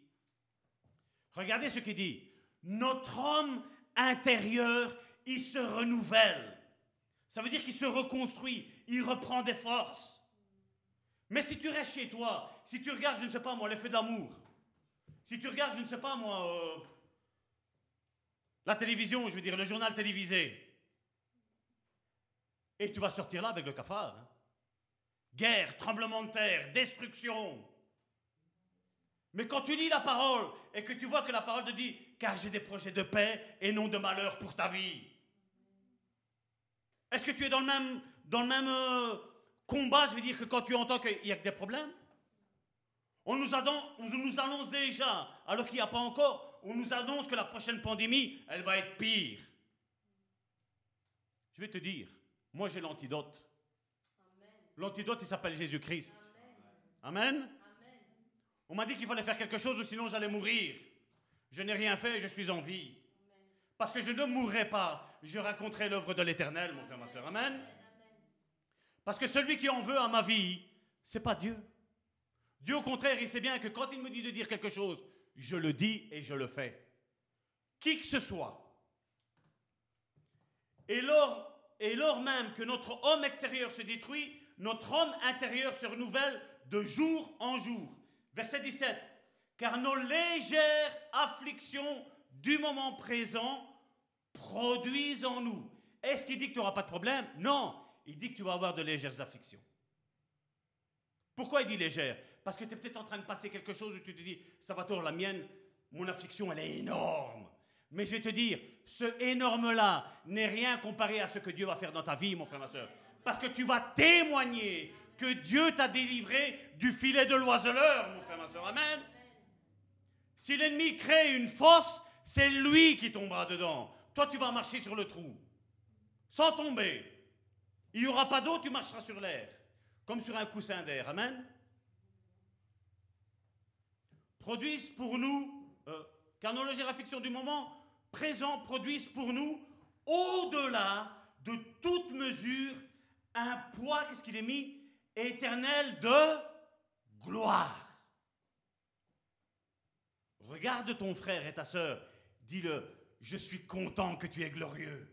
regardez ce qu'il dit, notre homme intérieur, il se renouvelle. Ça veut dire qu'il se reconstruit, il reprend des forces. Mais si tu restes chez toi, si tu regardes, je ne sais pas moi, l'effet d'amour, si tu regardes, je ne sais pas moi, euh, la télévision, je veux dire, le journal télévisé, et tu vas sortir là avec le cafard. Hein. Guerre, tremblement de terre, destruction. Mais quand tu lis la parole et que tu vois que la parole te dit car j'ai des projets de paix et non de malheur pour ta vie. Est-ce que tu es dans le même, dans le même euh, combat, je veux dire, que quand tu entends qu'il y a que des problèmes on nous, annonce, déjà, alors qu'il n'y a pas encore, on nous annonce que la prochaine pandémie, elle va être pire. Je vais te dire, moi j'ai l'antidote. L'antidote, il s'appelle Jésus-Christ. Amen. On m'a dit qu'il fallait faire quelque chose sinon j'allais mourir. Je n'ai rien fait, je suis en vie. Parce que je ne mourrai pas, je raconterai l'œuvre de l'Éternel, mon frère, ma soeur. Amen. Parce que celui qui en veut à ma vie, c'est pas Dieu. Dieu, au contraire, il sait bien que quand il me dit de dire quelque chose, je le dis et je le fais. Qui que ce soit. Et lors, et lors même que notre homme extérieur se détruit, notre homme intérieur se renouvelle de jour en jour. Verset 17. Car nos légères afflictions du moment présent produisent en nous. Est-ce qu'il dit que tu n'auras pas de problème? Non, il dit que tu vas avoir de légères afflictions. Pourquoi il dit légères? Parce que tu es peut-être en train de passer quelque chose où tu te dis, ça va tort, la mienne, mon affliction, elle est énorme. Mais je vais te dire, ce énorme-là n'est rien comparé à ce que Dieu va faire dans ta vie, mon frère, ma soeur. Parce que tu vas témoigner que Dieu t'a délivré du filet de l'oiseleur, mon frère, ma soeur. Amen. Si l'ennemi crée une fosse, c'est lui qui tombera dedans. Toi, tu vas marcher sur le trou, sans tomber. Il n'y aura pas d'eau, tu marcheras sur l'air, comme sur un coussin d'air. Amen. Produisent pour nous, euh, car nos légères affections du moment présent produisent pour nous, au-delà de toute mesure, un poids, qu'est-ce qu'il est mis? Éternel de gloire. Regarde ton frère et ta sœur, dis-le, je suis content que tu es glorieux.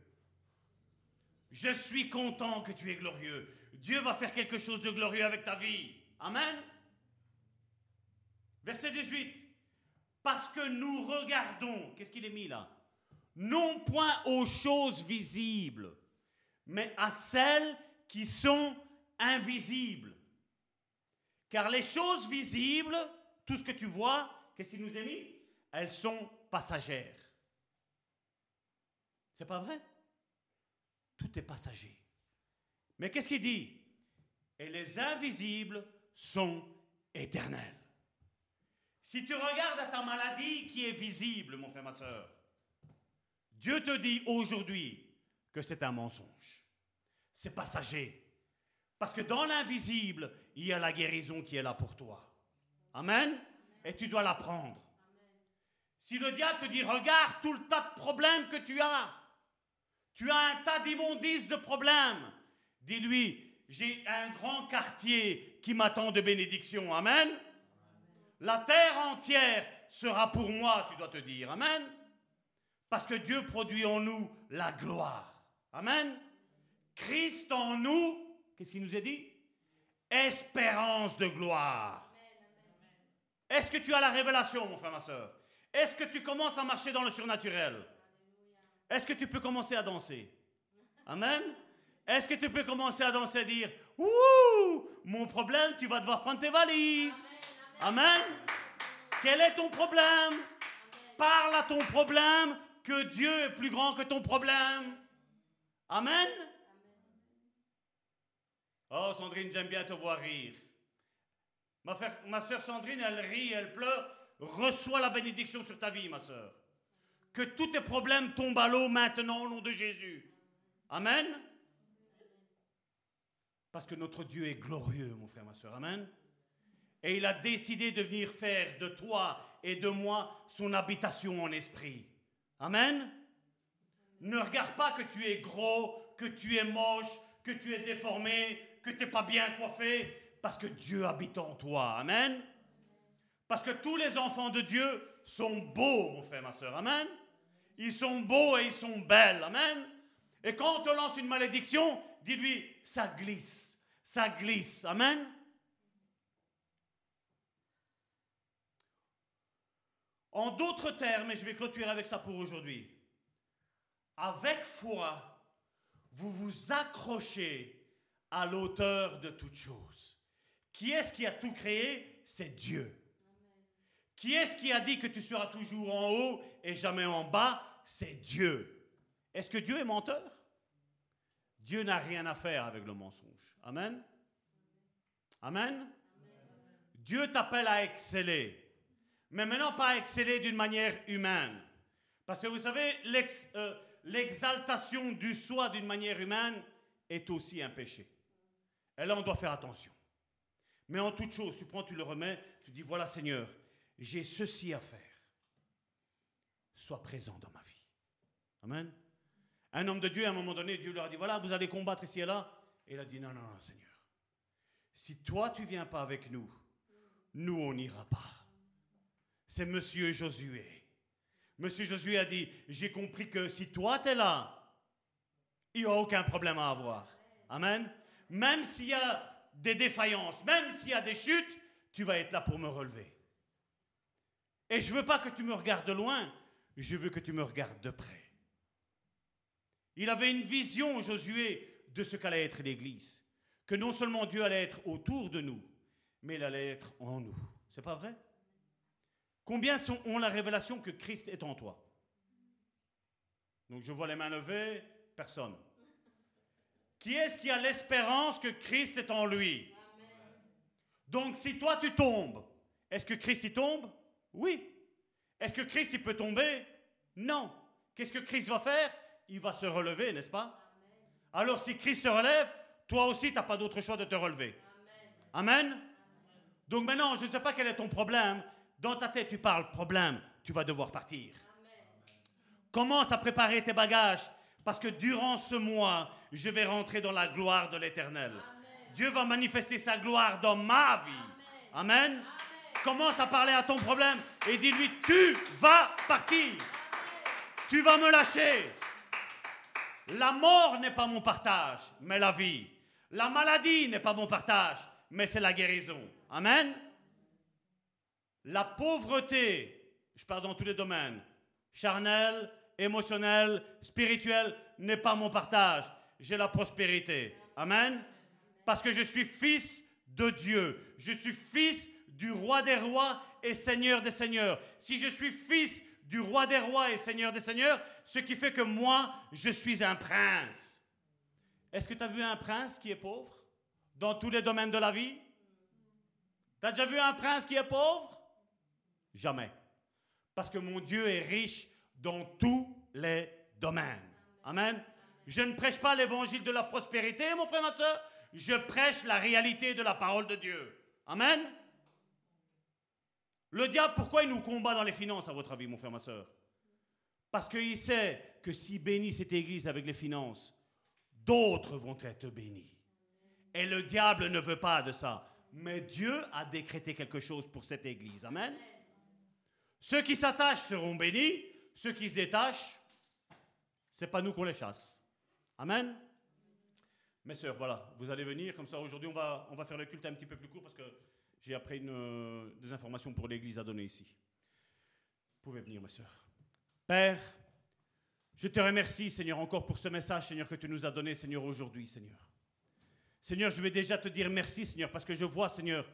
Je suis content que tu es glorieux. Dieu va faire quelque chose de glorieux avec ta vie. Amen. Verset 18. Parce que nous regardons, qu'est-ce qu'il est mis là? Non point aux choses visibles, mais à celles qui sont invisibles. Car les choses visibles, tout ce que tu vois, qu'est-ce qu'il nous est mis? Elles sont passagères. C'est pas vrai? Tout est passager. Mais qu'est-ce qu'il dit? Et les invisibles sont éternels. Si tu regardes à ta maladie qui est visible, mon frère, ma soeur, Dieu te dit aujourd'hui que c'est un mensonge. C'est passager. Parce que dans l'invisible, il y a la guérison qui est là pour toi. Amen? Et tu dois la prendre. Si le diable te dit, regarde tout le tas de problèmes que tu as, tu as un tas d'immondices de problèmes, dis-lui, j'ai un grand quartier qui m'attend de bénédiction. Amen. La terre entière sera pour moi, tu dois te dire. Amen. Parce que Dieu produit en nous la gloire. Amen. Christ en nous, qu'est-ce qu'il nous a dit? Espérance de gloire. Est-ce que tu as la révélation, mon frère, ma soeur? Est-ce que tu commences à marcher dans le surnaturel? Est-ce que tu peux commencer à danser? Amen Est-ce que tu peux commencer à danser et dire Ouh, mon problème, tu vas devoir prendre tes valises Amen. Quel est ton problème? Parle à ton problème que Dieu est plus grand que ton problème. Amen. Oh, Sandrine, j'aime bien te voir rire. Ma, ma soeur Sandrine, elle rit, elle pleure. Reçois la bénédiction sur ta vie, ma soeur. Que tous tes problèmes tombent à l'eau maintenant au nom de Jésus. Amen. Parce que notre Dieu est glorieux, mon frère, ma soeur. Amen. Et il a décidé de venir faire de toi et de moi son habitation en esprit. Amen. Ne regarde pas que tu es gros, que tu es moche, que tu es déformé, que tu n'es pas bien coiffé, parce que Dieu habite en toi. Amen. Parce que tous les enfants de Dieu sont beaux, mon frère, ma soeur. Amen. Ils sont beaux et ils sont belles. Amen. Et quand on te lance une malédiction, dis-lui, ça glisse, ça glisse. Amen. En d'autres termes, et je vais clôturer avec ça pour aujourd'hui, avec foi, vous vous accrochez à l'auteur de toutes choses. Qui est-ce qui a tout créé? C'est Dieu. Qui est-ce qui a dit que tu seras toujours en haut et jamais en bas? C'est Dieu. Est-ce que Dieu est menteur? Dieu n'a rien à faire avec le mensonge. Amen? Amen? Dieu t'appelle à exceller mais maintenant pas exceller d'une manière humaine. Parce que vous savez, euh, l'exaltation du soi d'une manière humaine est aussi un péché. Et là, on doit faire attention. Mais en toute chose, tu prends, tu le remets, tu dis, voilà Seigneur, j'ai ceci à faire. Sois présent dans ma vie. Amen. Un homme de Dieu, à un moment donné, Dieu leur a dit, voilà, vous allez combattre ici et là. Et il a dit, non, non, non, Seigneur. Si toi, tu viens pas avec nous, nous, on n'ira pas. C'est Monsieur Josué. Monsieur Josué a dit, j'ai compris que si toi, tu es là, il n'y a aucun problème à avoir. Amen. Même s'il y a des défaillances, même s'il y a des chutes, tu vas être là pour me relever. Et je veux pas que tu me regardes de loin, je veux que tu me regardes de près. Il avait une vision, Josué, de ce qu'allait être l'Église. Que non seulement Dieu allait être autour de nous, mais il allait être en nous. C'est pas vrai? Combien ont la révélation que Christ est en toi? Donc je vois les mains levées, personne. Qui est-ce qui a l'espérance que Christ est en lui? Donc si toi tu tombes, est-ce que Christ y tombe? Oui. Est-ce que Christ il peut tomber? Non. Qu'est-ce que Christ va faire? Il va se relever, n'est-ce pas? Alors si Christ se relève, toi aussi tu n'as pas d'autre choix de te relever. Amen? Donc maintenant, je ne sais pas quel est ton problème. Dans ta tête, tu parles problème, tu vas devoir partir. Commence à préparer tes bagages parce que durant ce mois, je vais rentrer dans la gloire de l'Éternel. Dieu va manifester sa gloire dans ma vie. Amen? Commence à parler à ton problème et dis-lui, tu vas partir. Tu vas me lâcher. La mort n'est pas mon partage, mais la vie. La maladie n'est pas mon partage, mais c'est la guérison. Amen. La pauvreté, je parle dans tous les domaines, charnel, émotionnel, spirituel, n'est pas mon partage. J'ai la prospérité. Amen. Parce que je suis fils de Dieu. Je suis fils du roi des rois et seigneur des seigneurs. Si je suis fils du roi des rois et seigneur des seigneurs, ce qui fait que moi, je suis un prince. Est-ce que tu as vu un prince qui est pauvre dans tous les domaines de la vie? Tu as déjà vu un prince qui est pauvre? Jamais. Parce que mon Dieu est riche dans tous les domaines. Amen. Je ne prêche pas l'évangile de la prospérité, mon frère, ma soeur. Je prêche la réalité de la parole de Dieu. Amen. Le diable, pourquoi il nous combat dans les finances, à votre avis, mon frère, ma soeur? Parce qu'il sait que s'il bénit cette église avec les finances, d'autres vont être bénis. Et le diable ne veut pas de ça. Mais Dieu a décrété quelque chose pour cette église. Amen. Ceux qui s'attachent seront bénis, ceux qui se détachent, c'est pas nous qu'on les chasse. Amen. Mes sœurs, voilà, vous allez venir comme ça. Aujourd'hui, on va, on va faire le culte un petit peu plus court parce que j'ai une, euh, des informations pour l'Église à donner ici. Vous pouvez venir, mes sœurs. Père, je te remercie, Seigneur, encore pour ce message, Seigneur, que tu nous as donné, Seigneur, aujourd'hui, Seigneur. Seigneur, je vais déjà te dire merci, Seigneur, parce que je vois, Seigneur,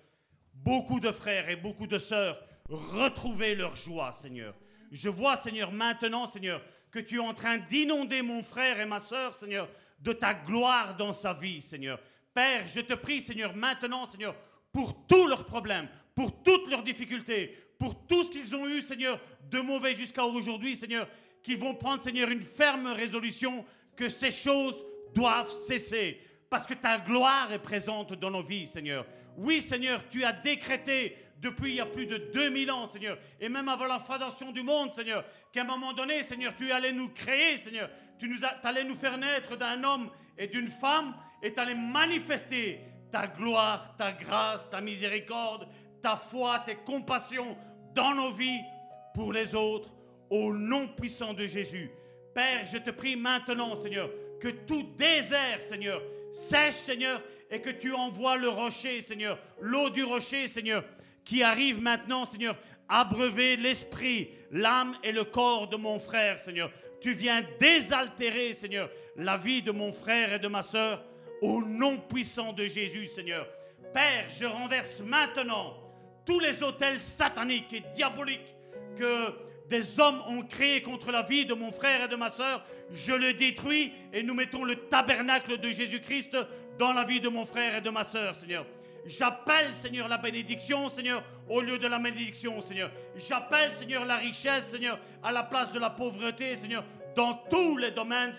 beaucoup de frères et beaucoup de sœurs retrouver leur joie, Seigneur. Je vois, Seigneur, maintenant, Seigneur, que tu es en train d'inonder mon frère et ma sœur, Seigneur, de ta gloire dans sa vie, Seigneur. Père, je te prie, Seigneur, maintenant, Seigneur, pour tous leurs problèmes, pour toutes leurs difficultés, pour tout ce qu'ils ont eu, Seigneur, de mauvais jusqu'à aujourd'hui, Seigneur, qu'ils vont prendre, Seigneur, une ferme résolution que ces choses doivent cesser. Parce que ta gloire est présente dans nos vies, Seigneur. Oui, Seigneur, tu as décrété depuis il y a plus de 2000 ans, Seigneur, et même avant la fondation du monde, Seigneur, qu'à un moment donné, Seigneur, tu allais nous créer, Seigneur. Tu nous allais nous faire naître d'un homme et d'une femme, et tu allais manifester ta gloire, ta grâce, ta miséricorde, ta foi, tes compassions dans nos vies pour les autres, au nom puissant de Jésus. Père, je te prie maintenant, Seigneur, que tout désert, Seigneur, sèche, Seigneur, et que tu envoies le rocher, Seigneur, l'eau du rocher, Seigneur, qui arrive maintenant, Seigneur, abreuver l'esprit, l'âme et le corps de mon frère, Seigneur. Tu viens désaltérer, Seigneur, la vie de mon frère et de ma sœur, au nom puissant de Jésus, Seigneur. Père, je renverse maintenant tous les hôtels sataniques et diaboliques que des hommes ont créés contre la vie de mon frère et de ma sœur. Je le détruis et nous mettons le tabernacle de Jésus-Christ dans la vie de mon frère et de ma sœur, Seigneur. J'appelle, Seigneur, la bénédiction, Seigneur, au lieu de la malédiction, Seigneur. J'appelle, Seigneur, la richesse, Seigneur, à la place de la pauvreté, Seigneur, dans tous les domaines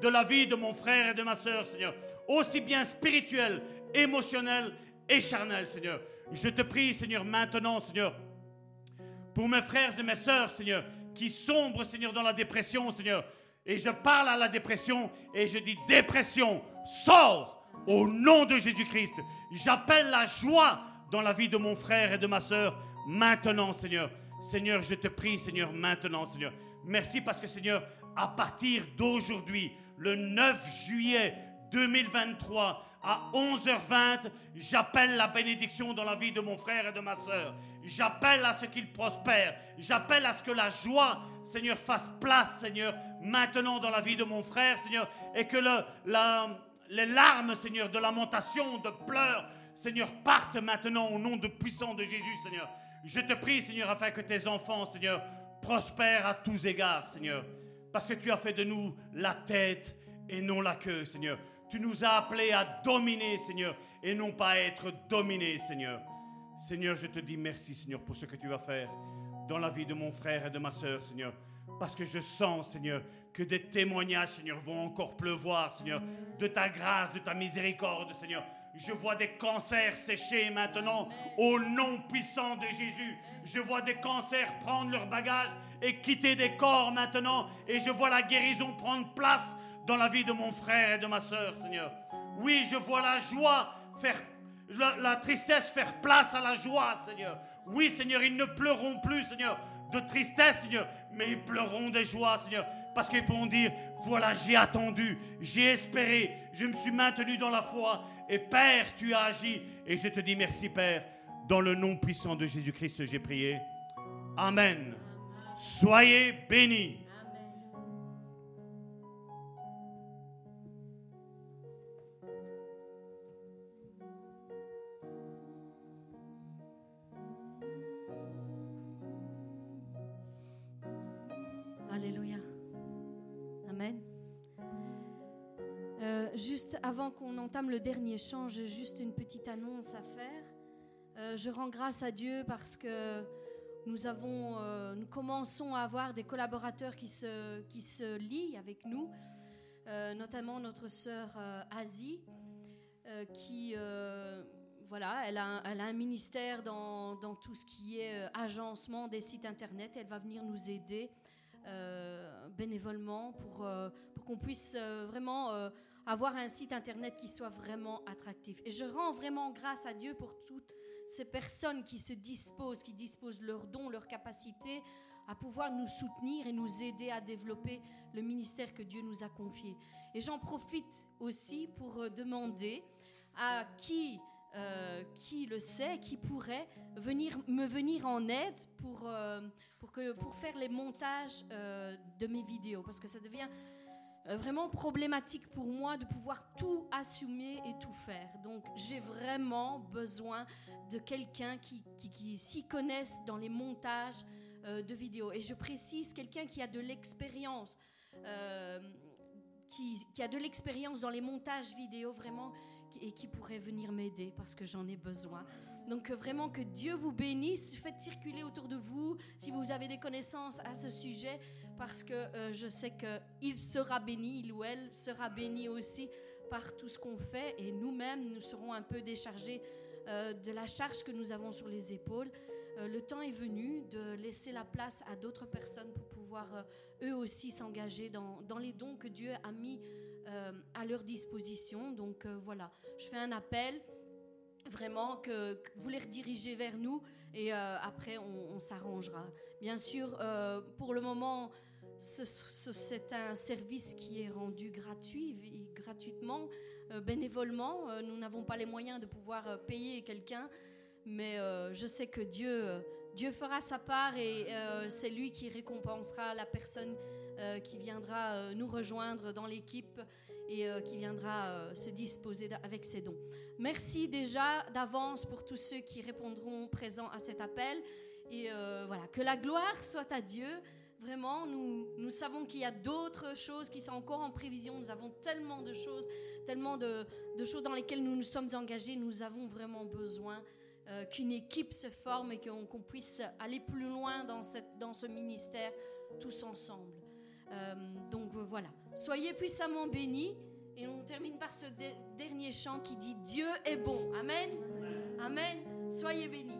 de la vie de mon frère et de ma sœur, Seigneur. Aussi bien spirituel, émotionnel et charnel, Seigneur. Je te prie, Seigneur, maintenant, Seigneur, pour mes frères et mes sœurs, Seigneur, qui sombrent, Seigneur, dans la dépression, Seigneur. Et je parle à la dépression et je dis dépression, sors au nom de Jésus-Christ. J'appelle la joie dans la vie de mon frère et de ma soeur maintenant, Seigneur. Seigneur, je te prie, Seigneur, maintenant, Seigneur. Merci parce que, Seigneur, à partir d'aujourd'hui, le 9 juillet 2023, à 11h20, j'appelle la bénédiction dans la vie de mon frère et de ma soeur. J'appelle à ce qu'il prospère. J'appelle à ce que la joie, Seigneur, fasse place, Seigneur, maintenant dans la vie de mon frère, Seigneur, et que le, les larmes, Seigneur, de lamentation, de pleurs, Seigneur, partent maintenant au nom de puissant de Jésus, Seigneur. Je te prie, Seigneur, afin que tes enfants, Seigneur, prospèrent à tous égards, Seigneur. Parce que tu as fait de nous la tête et non la queue, Seigneur. Nous as appelés à dominer, Seigneur, et non pas à être dominés, Seigneur. Seigneur, je te dis merci, Seigneur, pour ce que tu vas faire dans la vie de mon frère et de ma soeur, Seigneur. Parce que je sens, Seigneur, que des témoignages, Seigneur, vont encore pleuvoir, Seigneur, de ta grâce, de ta miséricorde, Seigneur. Je vois des cancers sécher maintenant au nom puissant de Jésus. Je vois des cancers prendre leur bagage et quitter des corps maintenant. Et je vois la guérison prendre place dans la vie de mon frère et de ma soeur, Seigneur. Oui, je vois la joie faire, la, tristesse faire place à la joie, Seigneur. Oui, Seigneur, ils ne pleureront plus, Seigneur, de tristesse, Seigneur, mais ils pleureront de joie, Seigneur. Parce qu'ils pourront dire, voilà, j'ai attendu, j'ai espéré, je me suis maintenu dans la foi. Et Père, tu as agi. Et je te dis merci, Père. Dans le nom puissant de Jésus-Christ, j'ai prié. Amen. Soyez bénis. Qu'on entame le dernier échange, j'ai juste une petite annonce à faire. Euh, je rends grâce à Dieu parce que nous, avons, euh, nous commençons à avoir des collaborateurs qui se, qui se lient avec nous, euh, notamment notre sœur Asie, qui voilà, elle a, elle a, un ministère dans, dans, tout ce qui est agencement des sites internet. Elle va venir nous aider bénévolement pour, pour qu'on puisse vraiment avoir un site internet qui soit vraiment attractif. Et je rends vraiment grâce à Dieu pour toutes ces personnes qui se disposent, qui disposent leurs dons, leurs capacités à pouvoir nous soutenir et nous aider à développer le ministère que Dieu nous a confié. Et j'en profite aussi pour euh, demander à qui, euh, qui le sait, qui pourrait venir, me venir en aide pour, euh, pour, que, pour faire les montages de mes vidéos. Parce que ça devient vraiment problématique pour moi de pouvoir tout assumer et tout faire. Donc j'ai vraiment besoin de quelqu'un qui, s'y connaisse dans les montages euh, de vidéos. Et je précise, quelqu'un qui a de l'expérience, euh, qui, a de l'expérience dans les montages vidéo vraiment et qui pourrait venir m'aider parce que j'en ai besoin. Donc vraiment que Dieu vous bénisse, faites circuler autour de vous si vous avez des connaissances à ce sujet parce que euh, je sais qu'il sera béni, il ou elle sera béni aussi par tout ce qu'on fait et nous-mêmes, nous serons un peu déchargés euh, de la charge que nous avons sur les épaules. Euh, le temps est venu de laisser la place à d'autres personnes pour pouvoir eux aussi s'engager dans, dans, les dons que Dieu a mis à leur disposition. Donc voilà, je fais un appel vraiment que, vous les redirigez vers nous et après on, on s'arrangera. Bien sûr, pour le moment, c'est un service qui est rendu gratuit, gratuitement, euh, bénévolement. Euh, nous n'avons pas les moyens de pouvoir euh, payer quelqu'un, mais je sais que Dieu, Dieu fera sa part et c'est lui qui récompensera la personne qui viendra nous rejoindre dans l'équipe et qui viendra se disposer avec ses dons. Merci déjà d'avance pour tous ceux qui répondront présents à cet appel. Et voilà, que la gloire soit à Dieu. Vraiment, nous, nous savons qu'il y a d'autres choses qui sont encore en prévision. Nous avons tellement de choses, tellement de, choses dans lesquelles nous nous sommes engagés. Nous avons vraiment besoin euh, qu'une équipe se forme et qu'on puisse aller plus loin dans ce ministère tous ensemble. Euh, donc voilà, soyez puissamment bénis. Et on termine par ce dernier chant qui dit Dieu est bon. Amen. Amen. Soyez bénis.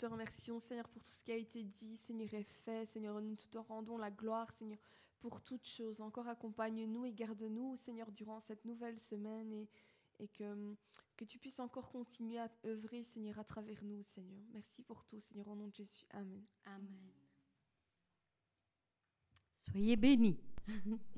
te remercions, Seigneur, pour tout ce qui a été dit. Seigneur, est fait. Seigneur, nous te rendons la gloire, Seigneur, pour toutes choses. Encore accompagne-nous et garde-nous, Seigneur, durant cette nouvelle semaine et, que, que tu puisses encore continuer à œuvrer, Seigneur, à travers nous, Seigneur. Merci pour tout, Seigneur, au nom de Jésus. Amen. Amen. Soyez bénis. [LAUGHS]